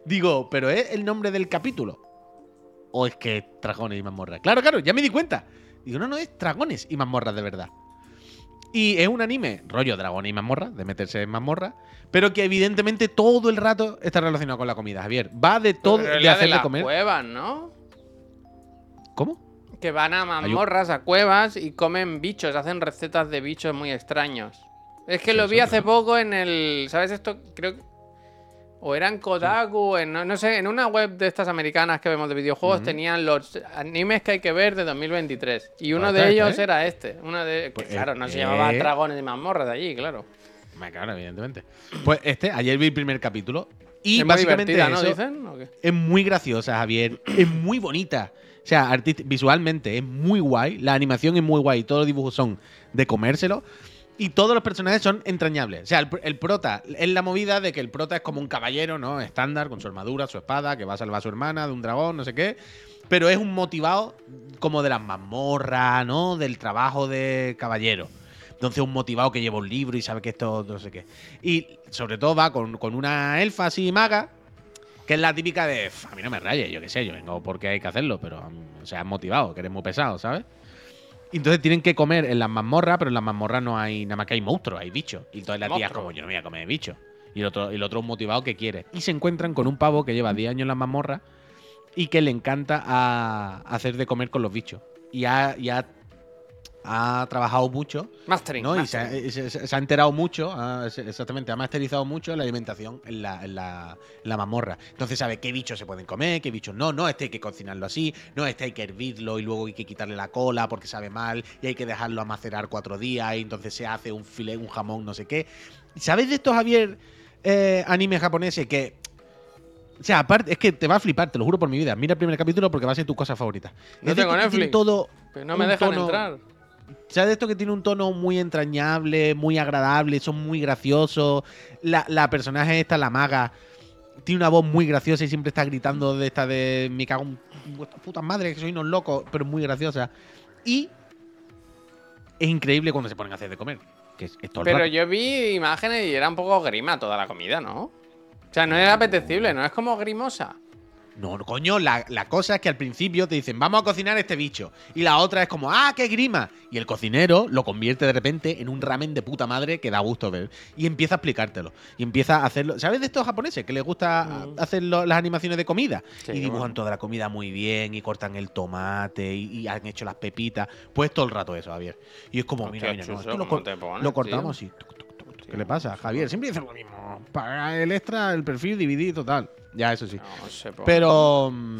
Digo, ¿pero es el nombre del capítulo? ¿O es que es dragones y mazmorras? Claro, claro, ya me di cuenta. Digo, no, no, es dragones y mazmorras de verdad. Y es un anime, rollo dragones y mazmorras, de meterse en mazmorras, pero que evidentemente todo el rato está relacionado con la comida, Javier. Va de todo, Pero de la hacer de comer. cuevas, ¿no? ¿Cómo? Que van a mazmorras, a cuevas y comen bichos, hacen recetas de bichos muy extraños. Es que Sí, lo vi hace poco en el. ¿Sabes esto? Creo que. O era en Kotaku, en, no, no sé, en una web de estas americanas que vemos de videojuegos tenían los animes que hay que ver de 2023. Y uno Pues de ellos este, ¿eh? era este. Uno de. que Pues, claro, no se eh, llamaba Dragones y mazmorras de allí, claro. Claro, evidentemente. Pues este, ayer vi el primer capítulo. Y es muy básicamente ¿no? eso- Dicen. ¿o qué? Es muy graciosa, Javier. Es muy bonita. O sea, visualmente es muy guay. La animación es muy guay. Todos los dibujos son de comérselo. Y todos los personajes son entrañables. O sea, el, pr- el prota es la movida de que el prota es como un caballero, ¿no? Estándar, con su armadura, su espada, que va a salvar a su hermana de un dragón, no sé qué. Pero es un motivado como de las mazmorras, ¿no? Del trabajo de caballero. Entonces, un motivado que lleva un libro y sabe que esto no sé qué. Y sobre todo va con, con una elfa así maga, que es la típica de, "F, a mí no me rayes, yo qué sé, yo vengo porque hay que hacerlo, pero, mm, o sea, motivado, que eres muy pesado, ¿sabes? Y entonces tienen que comer en las mazmorras, pero en las mazmorras no hay nada más que hay monstruos, hay bichos. Y entonces la tía es como, yo no me voy a comer bichos. Y el otro, el otro motivado que quiere. Y se encuentran con un pavo que lleva 10 años en las mazmorras y que le encanta a- hacer de comer con los bichos. Y ha, y ha- ha trabajado mucho Mastering. ¿no? Y se ha, mastering. se- se- se ha enterado mucho, ha- exactamente, ha masterizado mucho la alimentación en la, en, la, en la mazmorra. Entonces sabe qué bichos se pueden comer, qué bichos no. No, este hay que cocinarlo así, no, este hay que hervirlo y luego hay que quitarle la cola porque sabe mal y hay que dejarlo a macerar cuatro días y entonces se hace un filé, un jamón, no sé qué. ¿Sabes de estos, Javier, eh, animes japoneses que... O sea, aparte, es que te va a flipar, te lo juro por mi vida. Mira el primer capítulo porque va a ser tu cosa favorita. No Es tengo Netflix. todo Pero no me dejan tono- entrar. ¿Sabes de esto que tiene un tono muy entrañable, muy agradable, son muy graciosos? La, la personaje esta, la maga, tiene una voz muy graciosa y siempre está gritando de esta de me cago en vuestras putas madres, que soy unos locos, pero muy graciosa. Y es increíble cuando se ponen a hacer de comer. Que es, es todo el Pero yo vi imágenes y era un poco grima toda la comida, ¿no? O sea, no es apetecible, no es como grimosa. No, coño, la, la cosa es que al principio te dicen, vamos a cocinar este bicho. Y la otra es como, ¡ah, qué grima! Y el cocinero lo convierte de repente en un ramen de puta madre que da gusto ver. Y empieza a explicártelo. Y empieza a hacerlo. ¿Sabes de estos japoneses que les gusta Mm. hacer lo- las animaciones de comida? Sí, y dibujan bueno. toda la comida muy bien, y cortan el tomate, y, y han hecho las pepitas. Pues todo el rato eso, Javier. Y es como, Hostia, mira, mira, no, Chuso, lo, ¿cómo cor- te pones, lo cortamos tío? así. ¿Qué le pasa? Javier, siempre dice lo mismo. Paga el extra, el perfil, dividir, total. Ya, eso sí. No sé. Pero mm,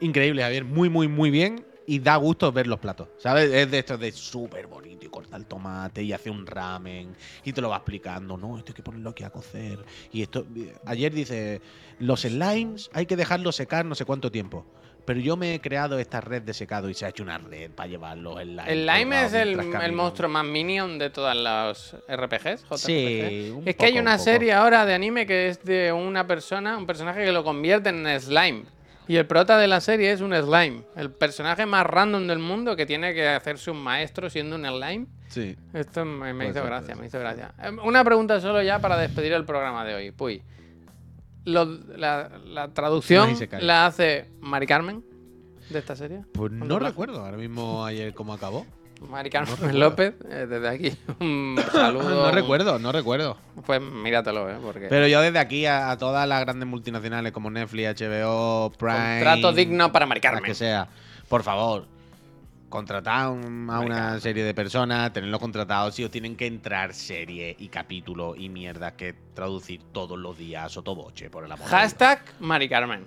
increíble, Javier. Muy, muy, muy bien. Y da gusto ver los platos. ¿Sabes? Es de estos de súper bonito. Y corta el tomate y hace un ramen. Y te lo va explicando. No, esto hay que ponerlo aquí a cocer. Y esto. Ayer dice: Los slimes hay que dejarlos secar no sé cuánto tiempo. Pero yo me he creado esta red de secado y se ha hecho una red para llevar los slimes. El Lime es el, el monstruo más minion de todas las RPGs. JRPG. Sí, un es que hay una un serie ahora de anime que es de una persona, un personaje que lo convierte en slime. Y el prota de la serie es un slime. El personaje más random del mundo que tiene que hacerse un maestro siendo un slime. Sí. Esto me, hizo ser, gracia, me hizo gracia. Eh, Una pregunta solo ya para despedir el programa de hoy. Puy. Lo- la, la traducción la hace Mari Carmen de esta serie. Pues ¿Cuánto no recuerdo ahora mismo ayer cómo acabó. Mari Carmen. López, eh, desde aquí. Un saludo. No recuerdo, no recuerdo. Pues míratelo, ¿eh? Porque. Pero yo desde aquí a, a todas las grandes multinacionales como Netflix, HBO, Prime. Contrato digno para Mari Carmen. que sea. Por favor, contratad a un- a una serie de personas, tenerlos contratados. Si os tienen que entrar serie y capítulo y mierda que traducir todos los días, sotoboche, por el amor. Hashtag Mari Carmen.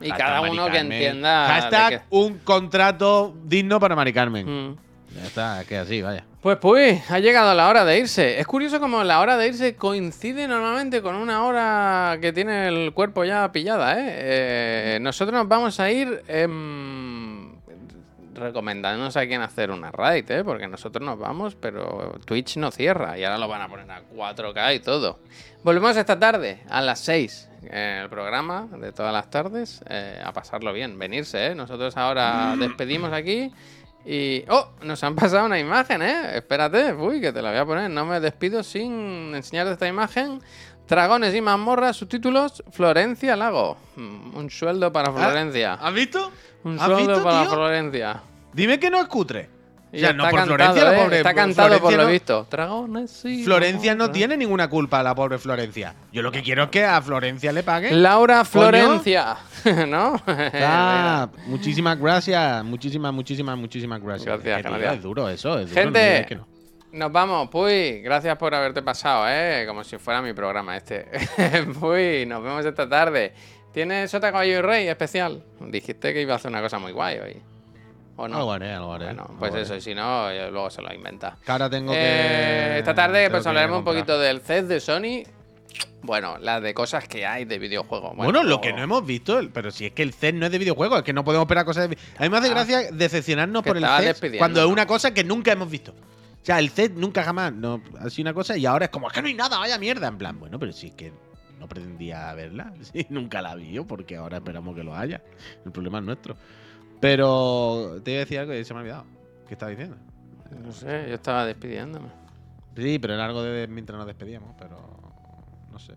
Y Hashtag cada uno que entienda. Hashtag un contrato digno para Mari Carmen. Mm. Ya está, es que así, vaya. Pues pues, ha llegado la hora de irse. Es curioso como la hora de irse coincide normalmente con una hora que tiene el cuerpo ya pillada, ¿eh? Eh, nosotros nos vamos a ir em, recomendándonos a quién hacer una raid, ¿eh? Porque nosotros nos vamos, pero Twitch no cierra y ahora lo van a poner a 4K y todo. Volvemos esta tarde a las 6 en el programa de todas las tardes eh, a pasarlo bien, venirse, ¿eh? Nosotros ahora despedimos aquí y... ¡Oh! Nos han pasado una imagen, ¿eh? Espérate, uy, que te la voy a poner. No me despido sin enseñarte esta imagen. Dragones y mazmorras, subtítulos, Florencia Lago. Mm, Un sueldo para Florencia. ¿Has visto? Un ¿Has sueldo visto, para tío? Florencia. Dime que no es cutre. Y O sea, no por cantado, Florencia, la ¿eh? pobre- Está cantado por lo no- visto. Dragones y Florencia no tiene ninguna culpa, la pobre Florencia. Yo lo que quiero es que a Florencia le paguen. Laura. Florencia. ¿No? Ah, muchísimas gracias, muchísimas, muchísimas, muchísimas gracias. Gracias, gracias. Es duro eso, es duro. Gente, no Nos vamos, Puy. Gracias por haberte pasado, ¿eh? Como si fuera mi programa este. Puy, nos vemos esta tarde. ¿Tienes Sota Caballo y Rey especial? Dijiste que iba a hacer una cosa muy guay hoy. ¿O no? Algo haré, algo haré. Bueno, pues haré. eso, y si no, luego se lo inventa. Ahora tengo Eh, que. esta tarde pues que hablaremos un poquito del CES de Sony. Bueno, las de cosas que hay de videojuegos. Bueno, lo que no hemos visto, pero si es que el CES no es de videojuegos, es que no podemos esperar cosas de. A mí me hace Ah. gracia decepcionarnos por el CES despidiendo, cuando es una cosa que nunca hemos visto. O sea, el CES nunca jamás no, ha sido una cosa y ahora es como, es que no hay nada, vaya mierda. En plan, bueno, pero si es que no pretendía verla, nunca la vi yo, porque ahora esperamos que lo haya. El problema es nuestro. Pero te iba a decir algo y se me ha olvidado. ¿Qué estaba diciendo? No sé, yo estaba despidiéndome. Sí, pero era algo de mientras nos despedíamos, pero no sé.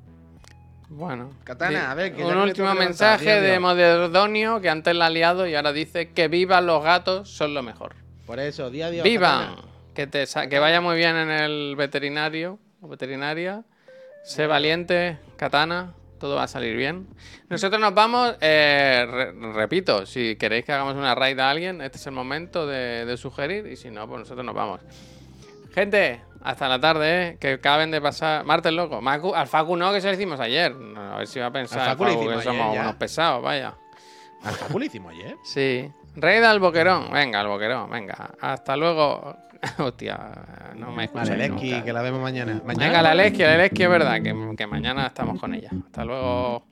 Bueno. Katana, a ver, que Un último mensaje de. Moderdonio que antes la ha liado y ahora dice que vivan los gatos, son lo mejor. Por eso, día a día. ¡Vivan! Que, te que vaya muy bien en el veterinario o veterinaria. Sé valiente, katana, todo va a salir bien. Nosotros nos vamos, eh, re- repito, si queréis que hagamos una raid a alguien, este es el momento de, de sugerir y si no, pues nosotros nos vamos. Gente, hasta la tarde, ¿eh? que acaben de pasar. Martes loco. Macu- al Facu no, que se lo hicimos ayer. No, a ver si va a pensar Al Facu que somos ya. unos pesados, vaya. Al Facu lo hicimos ayer. Sí. Raid al boquerón. Venga, al boquerón, venga. Hasta luego. Hostia, no me escucho. Vale, que la vemos mañana. mañana. Venga, la Lesky, la Lesky es verdad, que, que mañana estamos con ella. Hasta luego.